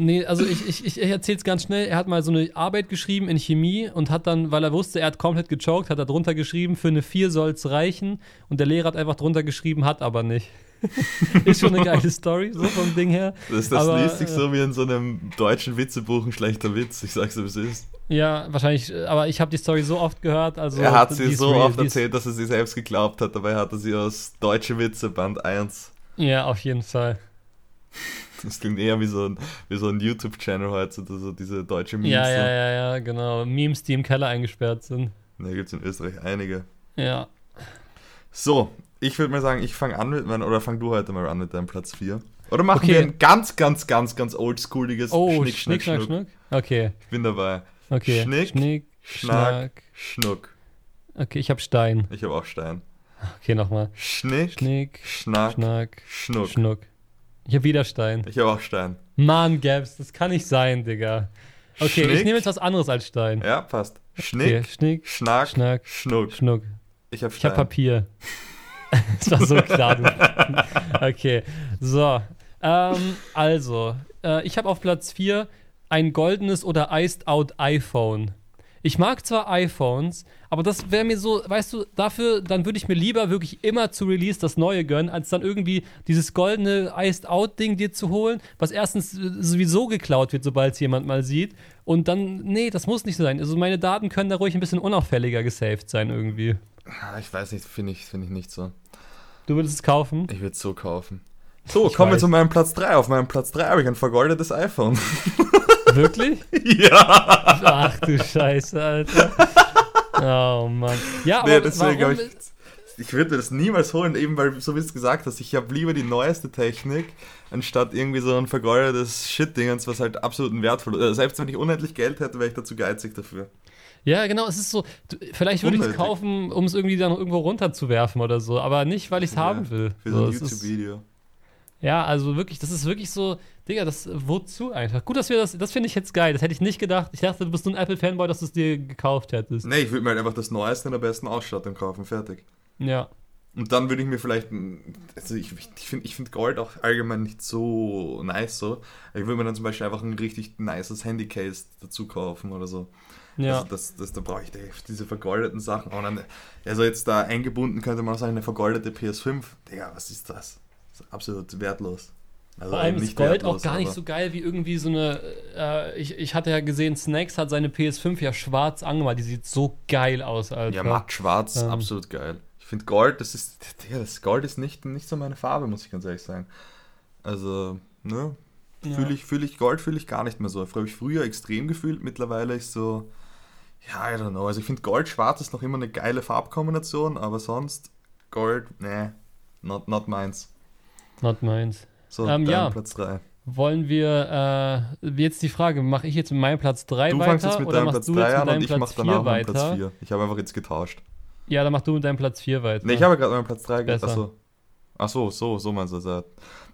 Nee, also ich, ich, ich erzähl's ganz schnell. Er hat mal so eine Arbeit geschrieben in Chemie und hat dann, weil er wusste, er hat komplett gechoked, hat er drunter geschrieben, für eine 4 soll's reichen. Und der Lehrer hat einfach drunter geschrieben, hat aber nicht. ist schon eine geile Story, so vom Ding her. Das, das Aber, liest sich äh, so wie in so einem deutschen Witzebuch ein schlechter Witz. Ich sag's dir, wie es ist. Ja, wahrscheinlich, äh, aber ich habe die Story so oft gehört. Also er hat sie so real, oft erzählt, dass er sie selbst geglaubt hat. Dabei hat er sie aus Deutsche Witze, Band 1. Ja, auf jeden Fall. Das klingt eher wie so ein, wie so ein YouTube-Channel heute, so so diese deutsche Memes. Ja, ja, ja, ja, genau. Memes, die im Keller eingesperrt sind. Da gibt es in Österreich einige. Ja. So, ich würde mal sagen, ich fange an mit meinem, oder fang du heute mal an mit deinem Platz 4. Oder machen Okay. wir ein ganz, ganz, ganz, ganz oldschooliges Oh, Schnick, Schnack, Schnuck. Okay, Ich bin dabei. okay. Schnick, Schnick, Schnack, Schnack. Schnuck. Okay, ich habe Stein. Ich habe auch Stein. Okay, nochmal. Schnick, Schnick, Schnack, Schnack, Schnuck. Schnuck. Ich habe wieder Stein. Ich habe auch Stein. Mann, Gaps, das kann nicht sein, Digga. Okay, Schnick. ich nehme jetzt was anderes als Stein. Ja, passt. Okay, Schnick, Schnick, Schnack, Schnack, Schnuck. Schnuck. Ich habe habe Papier. das war so klar. Du. Okay, so. Ähm, also, äh, ich habe auf Platz 4 ein goldenes oder iced out iPhone. Ich mag zwar iPhones, aber das wäre mir so, weißt du, dafür, dann würde ich mir lieber wirklich immer zu Release das Neue gönnen, als dann irgendwie dieses goldene iced out Ding dir zu holen, was erstens äh, sowieso geklaut wird, sobald es jemand mal sieht. Und dann, nee, das muss nicht so sein. Also meine Daten können da ruhig ein bisschen unauffälliger gesaved sein irgendwie. Ah, Ich weiß nicht, finde ich, find ich nicht so. Du würdest es kaufen? Ich würde es so kaufen. So, Ich kommen wir weiß. zu meinem Platz 3. Auf meinem Platz 3 habe ich ein vergoldetes iPhone. Wirklich? ja! Ach du Scheiße, Alter. Oh Mann. Ja, aber Nee, deswegen warum, ich. Ich würde das niemals holen, eben weil, so wie du es gesagt hast, ich habe lieber die neueste Technik, anstatt irgendwie so ein vergoldetes Shit-Dingens, was halt absolut ein wertvoll ist. Selbst wenn ich unendlich Geld hätte, wäre ich dazu geizig dafür. Ja, genau, es ist so, vielleicht würde ich es kaufen, um es irgendwie dann irgendwo runterzuwerfen oder so, aber nicht, weil ich es haben will. Für so ein es ist- YouTube-Video. Ja, also wirklich, das ist wirklich so, Digga, das wozu einfach. Gut, dass wir das, das finde ich jetzt geil, das hätte ich nicht gedacht. Ich dachte, du bist so ein Apple-Fanboy, dass du es dir gekauft hättest. Nee, ich würde mir halt einfach das Neueste in der besten Ausstattung kaufen, fertig. Ja. Und dann würde ich mir vielleicht, also ich, ich finde ich find Gold auch allgemein nicht so nice so. Ich würde mir dann zum Beispiel einfach ein richtig nices Handycase dazu kaufen oder so. Ja. Also das, das, da brauche ich die- diese vergoldeten Sachen. Und dann, also jetzt da eingebunden könnte man auch sagen, eine vergoldete PS5. Digga, was ist das? Absolut wertlos. Also Vor allem ist Gold wertlos, auch gar nicht so geil wie irgendwie so eine. Äh, ich, ich hatte ja gesehen, Snacks hat seine PS5 ja schwarz angemalt. Die sieht so geil aus, Alter. Ja, matt schwarz, Ähm. absolut geil. Ich finde Gold, das ist, das Gold ist nicht, nicht so meine Farbe, muss ich ganz ehrlich sagen. Also, ne, Ja. fühle ich, fühl ich Gold fühle ich gar nicht mehr so. Habe ich früher extrem gefühlt, mittlerweile ist so, ja, I don't know. Also ich finde Gold-Schwarz ist noch immer eine geile Farbkombination, aber sonst Gold, ne, not, not meins. Not meins. So, Ähm, ja. Platz 3. Wollen wir, äh, jetzt die Frage, mache ich jetzt mit meinem Platz 3 Du weiter fangst jetzt mit deinem Platz du jetzt 3 mit an und ich Platz mach 4 danach weiter? Platz 4. Ich habe einfach jetzt getauscht. Ja, dann mach du mit deinem Platz 4 weiter. Ne, ich habe gerade meinen Platz 3 Besser. Achso. Achso, so, so meinst du das. ja.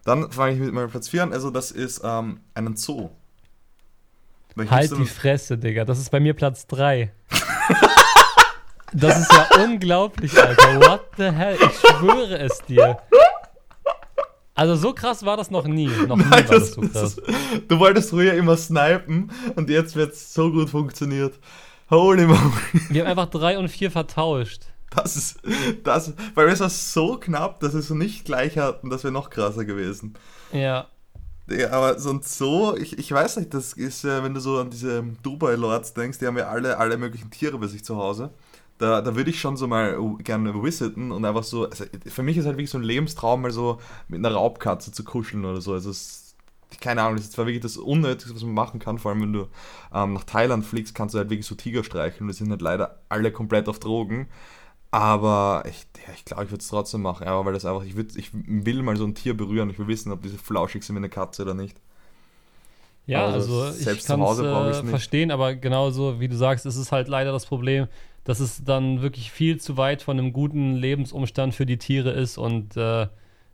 Dann fange ich mit meinem Platz 4 an. Also, das ist ähm, einen Zoo. Ich Halt die Fresse, Digga. Das ist bei mir Platz 3. das ist ja unglaublich, Alter. What the hell? Ich schwöre es dir. Also so krass war das noch nie. Noch nie war Nein, das so krass. ist, du wolltest früher immer snipen und jetzt wird es so gut funktioniert. Holy moly. Wir haben einfach 3 und 4 vertauscht. Das ist, das, weil es war so knapp, dass wir es so nicht gleich hatten, das wäre noch krasser gewesen. Ja. Ja, aber so ein Zoo, ich, ich weiß nicht, das ist ja, wenn du so an diese Dubai-Lords denkst, die haben ja alle, alle möglichen Tiere bei sich zu Hause. Da, da würde ich schon so mal gerne visiten und einfach so, also für mich ist halt wirklich so ein Lebenstraum, mal so mit einer Raubkatze zu kuscheln oder so. Also es, keine Ahnung, das ist zwar wirklich das Unnötigste, was man machen kann, vor allem wenn du ähm, nach Thailand fliegst, kannst du halt wirklich so Tiger streicheln. Die sind halt leider alle komplett auf Drogen. Aber ich, ja, ich glaube, ich würde es trotzdem machen, aber weil das einfach, ich, würd, ich will mal so ein Tier berühren, ich will wissen, ob diese flauschig sind wie eine Katze oder nicht. Ja, Aber also das- ich selbst kann es äh, verstehen, aber genauso wie du sagst, ist es halt leider das Problem, dass es dann wirklich viel zu weit von einem guten Lebensumstand für die Tiere ist und äh,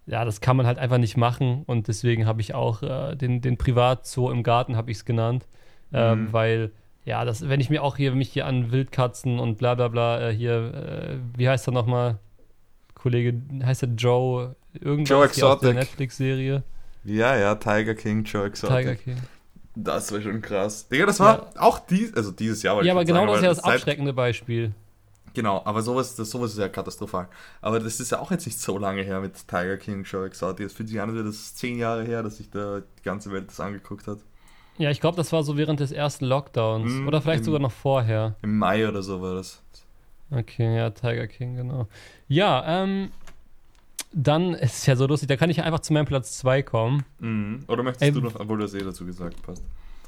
ja, das kann man halt einfach nicht machen und deswegen habe ich auch äh, den, den Privatzoo im Garten, habe ich es genannt, ähm, Mhm. weil ja, das, wenn ich mir auch hier mich hier an Wildkatzen und bla bla bla äh, hier, äh, wie heißt er nochmal, Kollege, heißt er Joe, irgendwas Joe hier aus der Exotic. Netflix-Serie, Ja, ja, Tiger King, Joe Exotic. Tiger King. Das war schon krass. Digga, das war auch dies, also dieses Jahr. Ja, aber genau sagen, das ist ja das abschreckende Beispiel. Genau, aber sowas, das, sowas ist ja katastrophal. Aber das ist ja auch jetzt nicht so lange her mit Tiger King, Joe Exotic. Es fühlt sich an, als wäre das zehn Jahre her, dass sich da die ganze Welt das angeguckt hat. Ja, ich glaube, das war so während des ersten Lockdowns. Mhm, Oder vielleicht im- sogar noch vorher. Im Mai oder so war das. Okay, ja, Tiger King, genau. Ja, ähm, dann ist es ja so lustig, da kann ich einfach zu meinem Platz 2 kommen. Mhm. Oder möchtest Ey, du noch, obwohl du das eh dazu gesagt passt.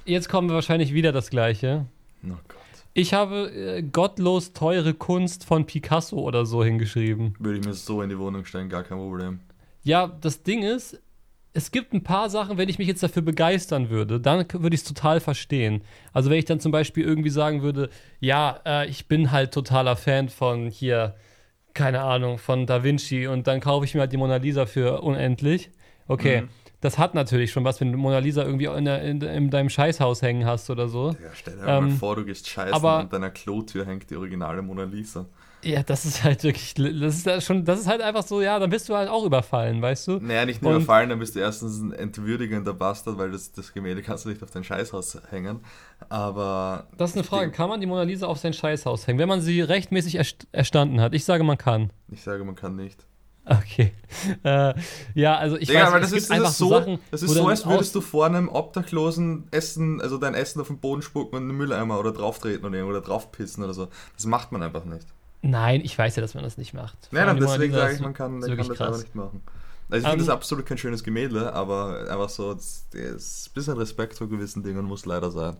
Jetzt kommen wir wahrscheinlich wieder das gleiche. Oh Gott. Ich habe äh, gottlos teure Kunst von Picasso oder so hingeschrieben. Würde ich mir so in die Wohnung stellen, gar kein Problem. Ja, das Ding ist, es gibt ein paar Sachen, wenn ich mich jetzt dafür begeistern würde, dann würde ich es total verstehen. Also wenn ich dann zum Beispiel irgendwie sagen würde, ja, äh, ich bin halt totaler Fan von hier, keine Ahnung, von Da Vinci und dann kaufe ich mir halt die Mona Lisa für unendlich. Okay, Mhm. das hat natürlich schon was, wenn du Mona Lisa irgendwie in, der, in, in deinem Scheißhaus hängen hast oder so. Ja, stell dir mal Ähm, vor, du gehst scheißen aber- und an deiner Klotür hängt die originale Mona Lisa. Ja, das ist halt wirklich, das ist ja schon, das ist halt einfach so, ja, dann bist du halt auch überfallen, weißt du? Naja, nicht nur Und- überfallen, dann bist du erstens ein entwürdigender Bastard, weil das, das Gemälde kannst du nicht auf dein Scheißhaus hängen. Aber. Das ist eine Frage. Kann man die Mona Lisa auf sein Scheißhaus hängen, wenn man sie rechtmäßig erst erstanden hat? Ich sage, man kann. Ich sage, man kann nicht. Okay. Äh, ja, also ich Digga, weiß aber nicht, das es ist, einfach so Sachen, das ist so, als würdest du vor einem Obdachlosen Essen, also dein Essen auf den Boden spucken und in den Mülleimer oder drauftreten oder, irgendwo oder draufpissen oder so. Das macht man einfach nicht. Nein, ich weiß ja, dass man das nicht macht. Nein, nein, deswegen sage ich, man kann, man kann das krass. einfach nicht machen. Also ich finde Ähm, das absolut kein schönes Gemälde, aber einfach so, ein bisschen Respekt vor gewissen Dingen muss leider sein.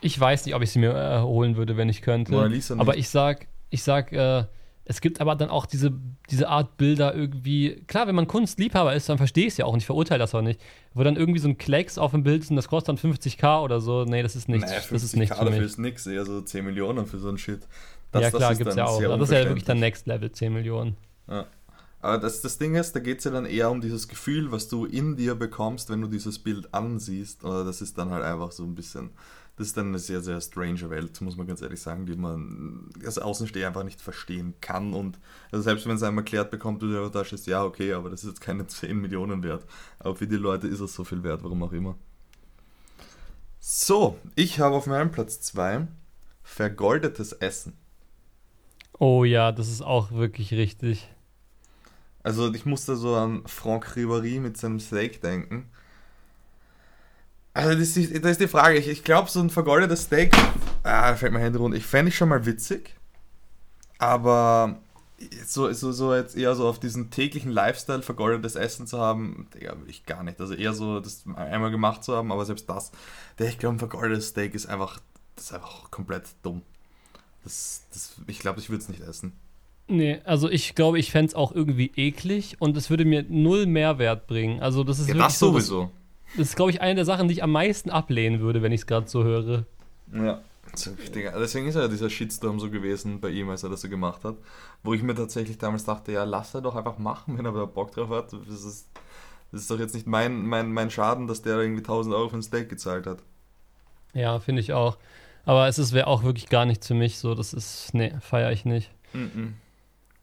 Ich weiß nicht, ob ich sie mir äh, holen würde, wenn ich könnte. Mona Lisa nicht. aber ich sag, ich sag, äh, es gibt aber dann auch diese, diese Art Bilder irgendwie. Klar, wenn man Kunstliebhaber ist, dann verstehe ich es ja auch nicht, verurteile das auch nicht. Wo dann irgendwie so ein Klecks auf dem Bild ist und das kostet dann 50k oder so. Nee, das ist nichts. Naja, das ist 50k nichts für dafür mich. ist nix, eher so 10 Millionen für so ein Shit. Ja, klar, gibt's dann ja auch. Aber das ist ja wirklich dann. Next Level, 10 Millionen. Aber das, das Ding ist, da geht es ja dann eher um dieses Gefühl, was du in dir bekommst, wenn du dieses Bild ansiehst. Oder das ist dann halt einfach so ein bisschen, das ist dann eine sehr, sehr strange Welt, muss man ganz ehrlich sagen, die man als Außensteher einfach nicht verstehen kann. Und also selbst wenn es einem erklärt bekommt, du dir da stehst, ja, okay, aber das ist jetzt keine 10 Millionen wert. Aber für die Leute ist es so viel wert, warum auch immer. So, ich habe auf meinem Platz 2 vergoldetes Essen. Oh ja, das ist auch wirklich richtig. Also ich musste so an Franck Ribéry mit seinem Steak denken. Also das ist, das ist die Frage. Ich, ich glaube, so ein vergoldetes Steak, ah, da fällt mir Hände runter. Ich fände ich schon mal witzig. Aber so, so, so jetzt eher so auf diesen täglichen Lifestyle vergoldetes Essen zu haben, Digga, will ich gar nicht. Also eher so das einmal gemacht zu haben, aber selbst das, der, ich glaube, ein vergoldetes Steak ist einfach, das ist einfach komplett dumm. Das, das, ich glaube, ich würde es nicht essen. Nee, also ich glaube, ich fände es auch irgendwie eklig und es würde mir null Mehrwert bringen. Also das ist Ja, wirklich das so, das, sowieso. das ist, glaube ich, eine der Sachen, die ich am meisten ablehnen würde, wenn ich es gerade so höre. Ja. Deswegen ist ja dieser Shitstorm so gewesen bei ihm, als er das so gemacht hat. Wo ich mir tatsächlich damals dachte, ja, lass er doch einfach machen, wenn er da Bock drauf hat. Das ist, das ist doch jetzt nicht mein, mein, mein Schaden, dass der irgendwie 1000 Euro für ein Steak gezahlt hat. Ja, finde ich auch. Aber es wäre auch wirklich gar nichts für mich. So, das ist, nee, feiere ich nicht. Mm -mm.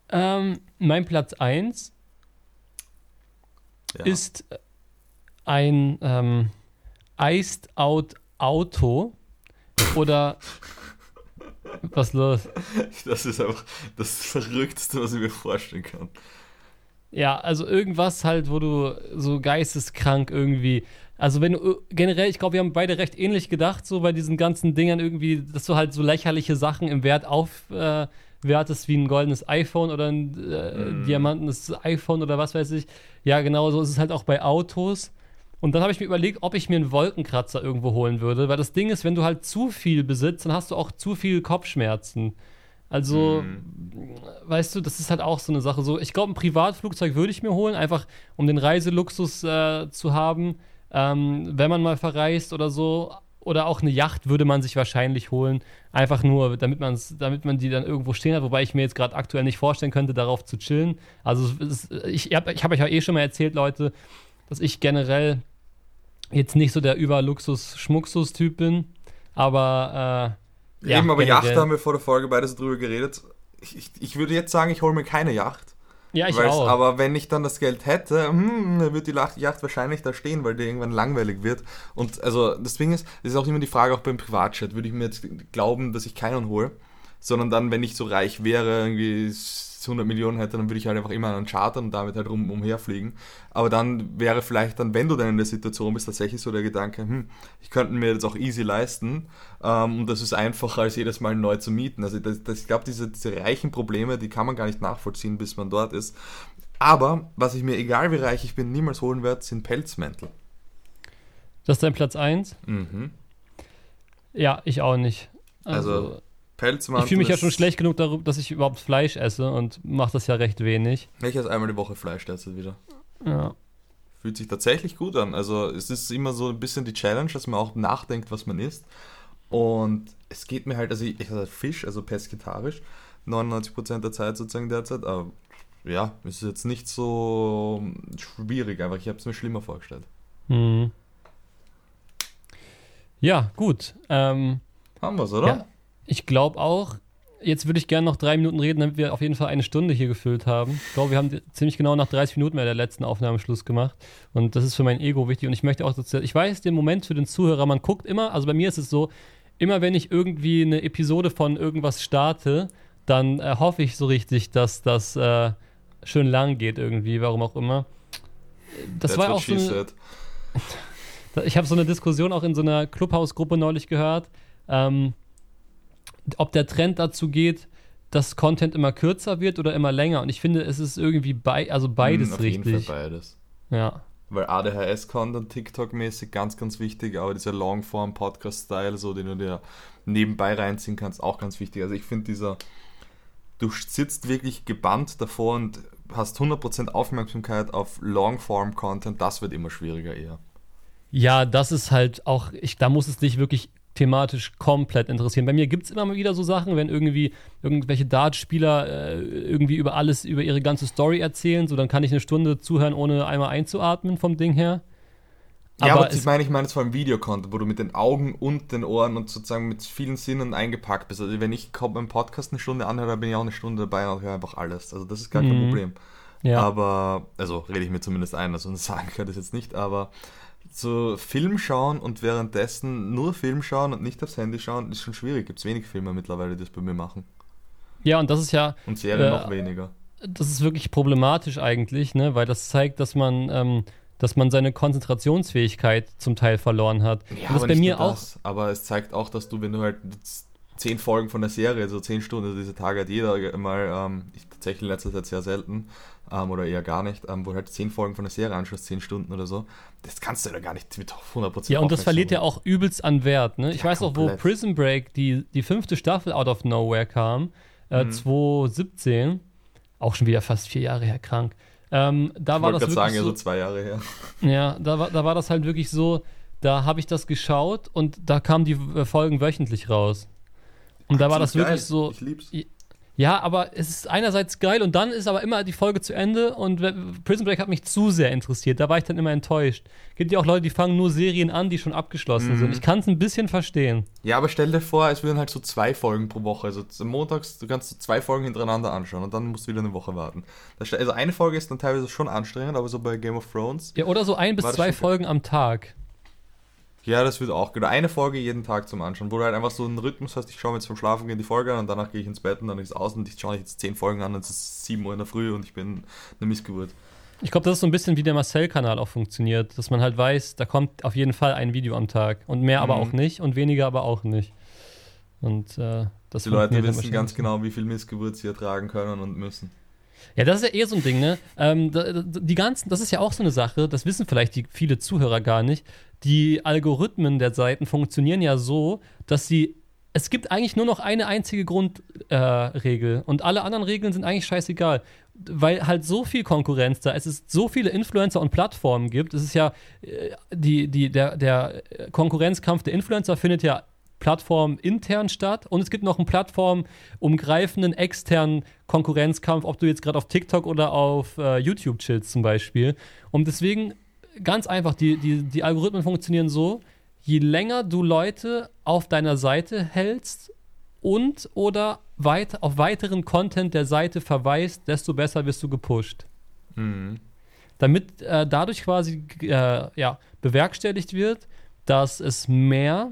Ähm, mein Platz 1 ja. ist ein ähm, Iced Out Auto oder was los? Das ist einfach das Verrückteste, was ich mir vorstellen kann. Ja, also irgendwas halt, wo du so geisteskrank irgendwie. Also wenn du generell, ich glaube, wir haben beide recht ähnlich gedacht, so bei diesen ganzen Dingern irgendwie, dass du halt so lächerliche Sachen im Wert aufwertest, äh, wie ein goldenes iPhone oder ein äh, mm. diamantenes iPhone oder was weiß ich. Ja, genau so ist es halt auch bei Autos. Und dann habe ich mir überlegt, ob ich mir einen Wolkenkratzer irgendwo holen würde, weil das Ding ist, wenn du halt zu viel besitzt, dann hast du auch zu viel Kopfschmerzen. Also, mhm. weißt du, das ist halt auch so eine Sache. So, ich glaube, ein Privatflugzeug würde ich mir holen, einfach um den Reiseluxus äh, zu haben, ähm, wenn man mal verreist oder so. Oder auch eine Yacht würde man sich wahrscheinlich holen, einfach nur, damit, man's, damit man die dann irgendwo stehen hat, wobei ich mir jetzt gerade aktuell nicht vorstellen könnte, darauf zu chillen. Also, ist, ich habe ich hab euch ja eh schon mal erzählt, Leute, dass ich generell jetzt nicht so der Überluxus-Schmucksus-Typ bin, aber äh, ja, Eben, aber Yacht haben wir vor der Folge beide so drüber geredet. Ich, ich, ich würde jetzt sagen, ich hole mir keine Yacht. Ja, ich auch. Aber wenn ich dann das Geld hätte, hm, dann wird die Yacht wahrscheinlich da stehen, weil die irgendwann langweilig wird. Und also das Ding ist, das ist auch immer die Frage, auch beim Privatchat, würde ich mir jetzt glauben, dass ich keinen hole, sondern dann, wenn ich so reich wäre, irgendwie 100 Millionen hätte, dann würde ich halt einfach immer einen chartern und damit halt rum, umherfliegen. Aber dann wäre vielleicht dann, wenn du dann in der Situation bist, tatsächlich so der Gedanke, hm, ich könnte mir das auch easy leisten ähm, und das ist einfacher als jedes Mal neu zu mieten. Also das, das, ich glaube, diese, diese reichen Probleme, die kann man gar nicht nachvollziehen, bis man dort ist. Aber was ich mir, egal wie reich ich bin, niemals holen werde, sind Pelzmäntel. Das ist dein Platz 1? Mhm. Ja, ich auch nicht. Also, also Pelzmantel. Ich fühle mich ja schon schlecht genug darüber, dass ich überhaupt Fleisch esse und mache das ja recht wenig. Ich esse einmal die Woche Fleisch derzeit wieder. Ja. Fühlt sich tatsächlich gut an. Also es ist immer so ein bisschen die Challenge, dass man auch nachdenkt, was man isst. Und es geht mir halt, also ich, esse Fisch, also pesketarisch, 99% der Zeit sozusagen derzeit, aber ja, es ist jetzt nicht so schwierig, einfach ich habe es mir schlimmer vorgestellt. Mhm. Ja, gut. Ähm, Haben wir es, oder? Ja, ich glaube auch. Jetzt würde ich gerne noch drei Minuten reden, damit wir auf jeden Fall eine Stunde hier gefüllt haben. Ich glaube, wir haben ziemlich genau nach 30 Minuten bei der letzten Aufnahme Schluss gemacht. Und das ist für mein Ego wichtig. Und ich möchte auch, ich weiß, den Moment für den Zuhörer, man guckt immer, also bei mir ist es so, immer wenn ich irgendwie eine Episode von irgendwas starte, dann äh, hoffe ich so richtig, dass das äh, schön lang geht irgendwie, warum auch immer. Das That's war auch so eine, Ich habe so eine Diskussion auch in so einer Clubhouse-Gruppe neulich gehört. Ähm, ob der Trend dazu geht, dass Content immer kürzer wird oder immer länger. Und ich finde, es ist irgendwie bei, also beides hm, auf richtig. Jeden Fall beides. Ja. Weil ADHS-Content TikTok-mäßig ganz, ganz wichtig, aber dieser Longform-Podcast-Style, so den du dir nebenbei reinziehen kannst, auch ganz wichtig. Also ich finde dieser, du sitzt wirklich gebannt davor und hast 100% Aufmerksamkeit auf Longform-Content, das wird immer schwieriger eher. Ja, das ist halt auch, ich, da muss es dich wirklich thematisch komplett interessieren. Bei mir gibt es immer mal wieder so Sachen, wenn irgendwie irgendwelche Dartspieler äh, irgendwie über alles, über ihre ganze Story erzählen, so dann kann ich eine Stunde zuhören, ohne einmal einzuatmen vom Ding her. Aber ja, aber ich meine, ich meine es vor allem Videocontent, wo du mit den Augen und den Ohren und sozusagen mit vielen Sinnen eingepackt bist. Also wenn ich beim Podcast eine Stunde anhöre, dann bin ich auch eine Stunde dabei und höre einfach alles. Also das ist gar kein mhm. Problem. Ja. Aber, also rede ich mir zumindest ein, also sagen kann das jetzt nicht, aber so Film schauen und währenddessen nur Film schauen und nicht aufs Handy schauen, ist schon schwierig. Gibt es wenig Filme mittlerweile, die das bei mir machen. Ja, und das ist ja. Und Serien äh, noch weniger. Das ist wirklich problematisch eigentlich, ne? weil das zeigt, dass man, ähm, dass man seine Konzentrationsfähigkeit zum Teil verloren hat. Ja, und das bei mir auch. Das, aber es zeigt auch, dass du, wenn du halt zehn Folgen von der Serie, so zehn Stunden, also diese Tage hat jeder mal, ähm, ich tatsächlich in letzter Zeit sehr selten, ähm, oder eher gar nicht, ähm, wo halt zehn Folgen von der Serie anschaust, zehn Stunden oder so, das kannst du ja gar nicht mit 100% Ja, und das verliert ja auch übelst an Wert. Ne? Ich ja, weiß auch, wo Prison Break, die, die fünfte Staffel Out of Nowhere kam, äh, mhm. 2017, auch schon wieder fast vier Jahre her, krank. Ähm, da ich war das wirklich sagen, so, ja, so zwei Jahre her. Ja, da war, da war das halt wirklich so, da habe ich das geschaut und da kamen die äh, Folgen wöchentlich raus. Und da war Das ist wirklich geil. so. Ich lieb's. Ja, aber es ist einerseits geil und dann ist aber immer die Folge zu Ende und Prison Break hat mich zu sehr interessiert. Da war ich dann immer enttäuscht. Gibt ja auch Leute, die fangen nur Serien an, die schon abgeschlossen Mhm. sind. Ich kann es ein bisschen verstehen. Ja, aber stell dir vor, es würden halt so zwei Folgen pro Woche. Also montags, du kannst so zwei Folgen hintereinander anschauen und dann musst du wieder eine Woche warten. Also eine Folge ist dann teilweise schon anstrengend, aber so bei Game of Thrones, Ja, oder so ein bis zwei geil? Folgen am Tag. Ja, das wird auch gut. Eine Folge jeden Tag zum Anschauen, wo du halt einfach so einen Rhythmus hast, ich schaue mir jetzt vom Schlafen gehen die Folge an und danach gehe ich ins Bett und dann ist es aus und ich schaue jetzt zehn Folgen an und es ist 7 Uhr in der Früh und ich bin eine Missgeburt. Ich glaube, das ist so ein bisschen wie der Marcel-Kanal auch funktioniert, dass man halt weiß, da kommt auf jeden Fall ein Video am Tag und mehr aber Mhm. auch nicht und weniger aber auch nicht. Und äh, das Die Leute dann wissen ganz genau, wie viel Missgeburt sie ertragen können und müssen. Ja, das ist ja eh so ein Ding, ne? Ähm, die ganzen, das ist ja auch so eine Sache, das wissen vielleicht die viele Zuhörer gar nicht. Die Algorithmen der Seiten funktionieren ja so, dass sie. Es gibt eigentlich nur noch eine einzige Grundregel äh, und alle anderen Regeln sind eigentlich scheißegal. Weil halt so viel Konkurrenz da ist, es so viele Influencer und Plattformen gibt. Es ist ja äh, die, die, der, der Konkurrenzkampf der Influencer findet ja Plattform intern statt und es gibt noch einen plattformumgreifenden externen Konkurrenzkampf, ob du jetzt gerade auf TikTok oder auf äh, YouTube chillst zum Beispiel. Und deswegen ganz einfach, die, die, die Algorithmen funktionieren so, je länger du Leute auf deiner Seite hältst und oder weit, auf weiteren Content der Seite verweist, desto besser wirst du gepusht Mhm. damit äh, dadurch quasi äh, ja, bewerkstelligt wird, dass es mehr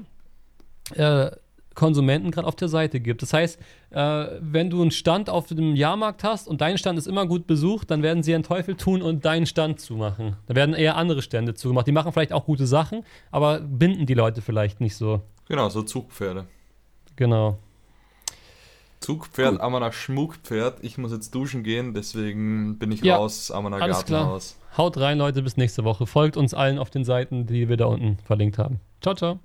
äh, Konsumenten gerade auf der Seite gibt. Das heißt, äh, wenn du einen Stand auf dem Jahrmarkt hast und dein Stand ist immer gut besucht, dann werden sie einen Teufel tun und deinen Stand zumachen. Da werden eher andere Stände zugemacht. Die machen vielleicht auch gute Sachen, aber binden die Leute vielleicht nicht so. Genau, so Zugpferde. Genau. Zugpferd, Amana Schmuckpferd. Ich muss jetzt duschen gehen, deswegen bin ich Ja, raus, Amana alles klar. Gartenhaus. Haut rein, Leute, bis nächste Woche. Folgt uns allen auf den Seiten, die wir da unten verlinkt haben. Ciao, ciao.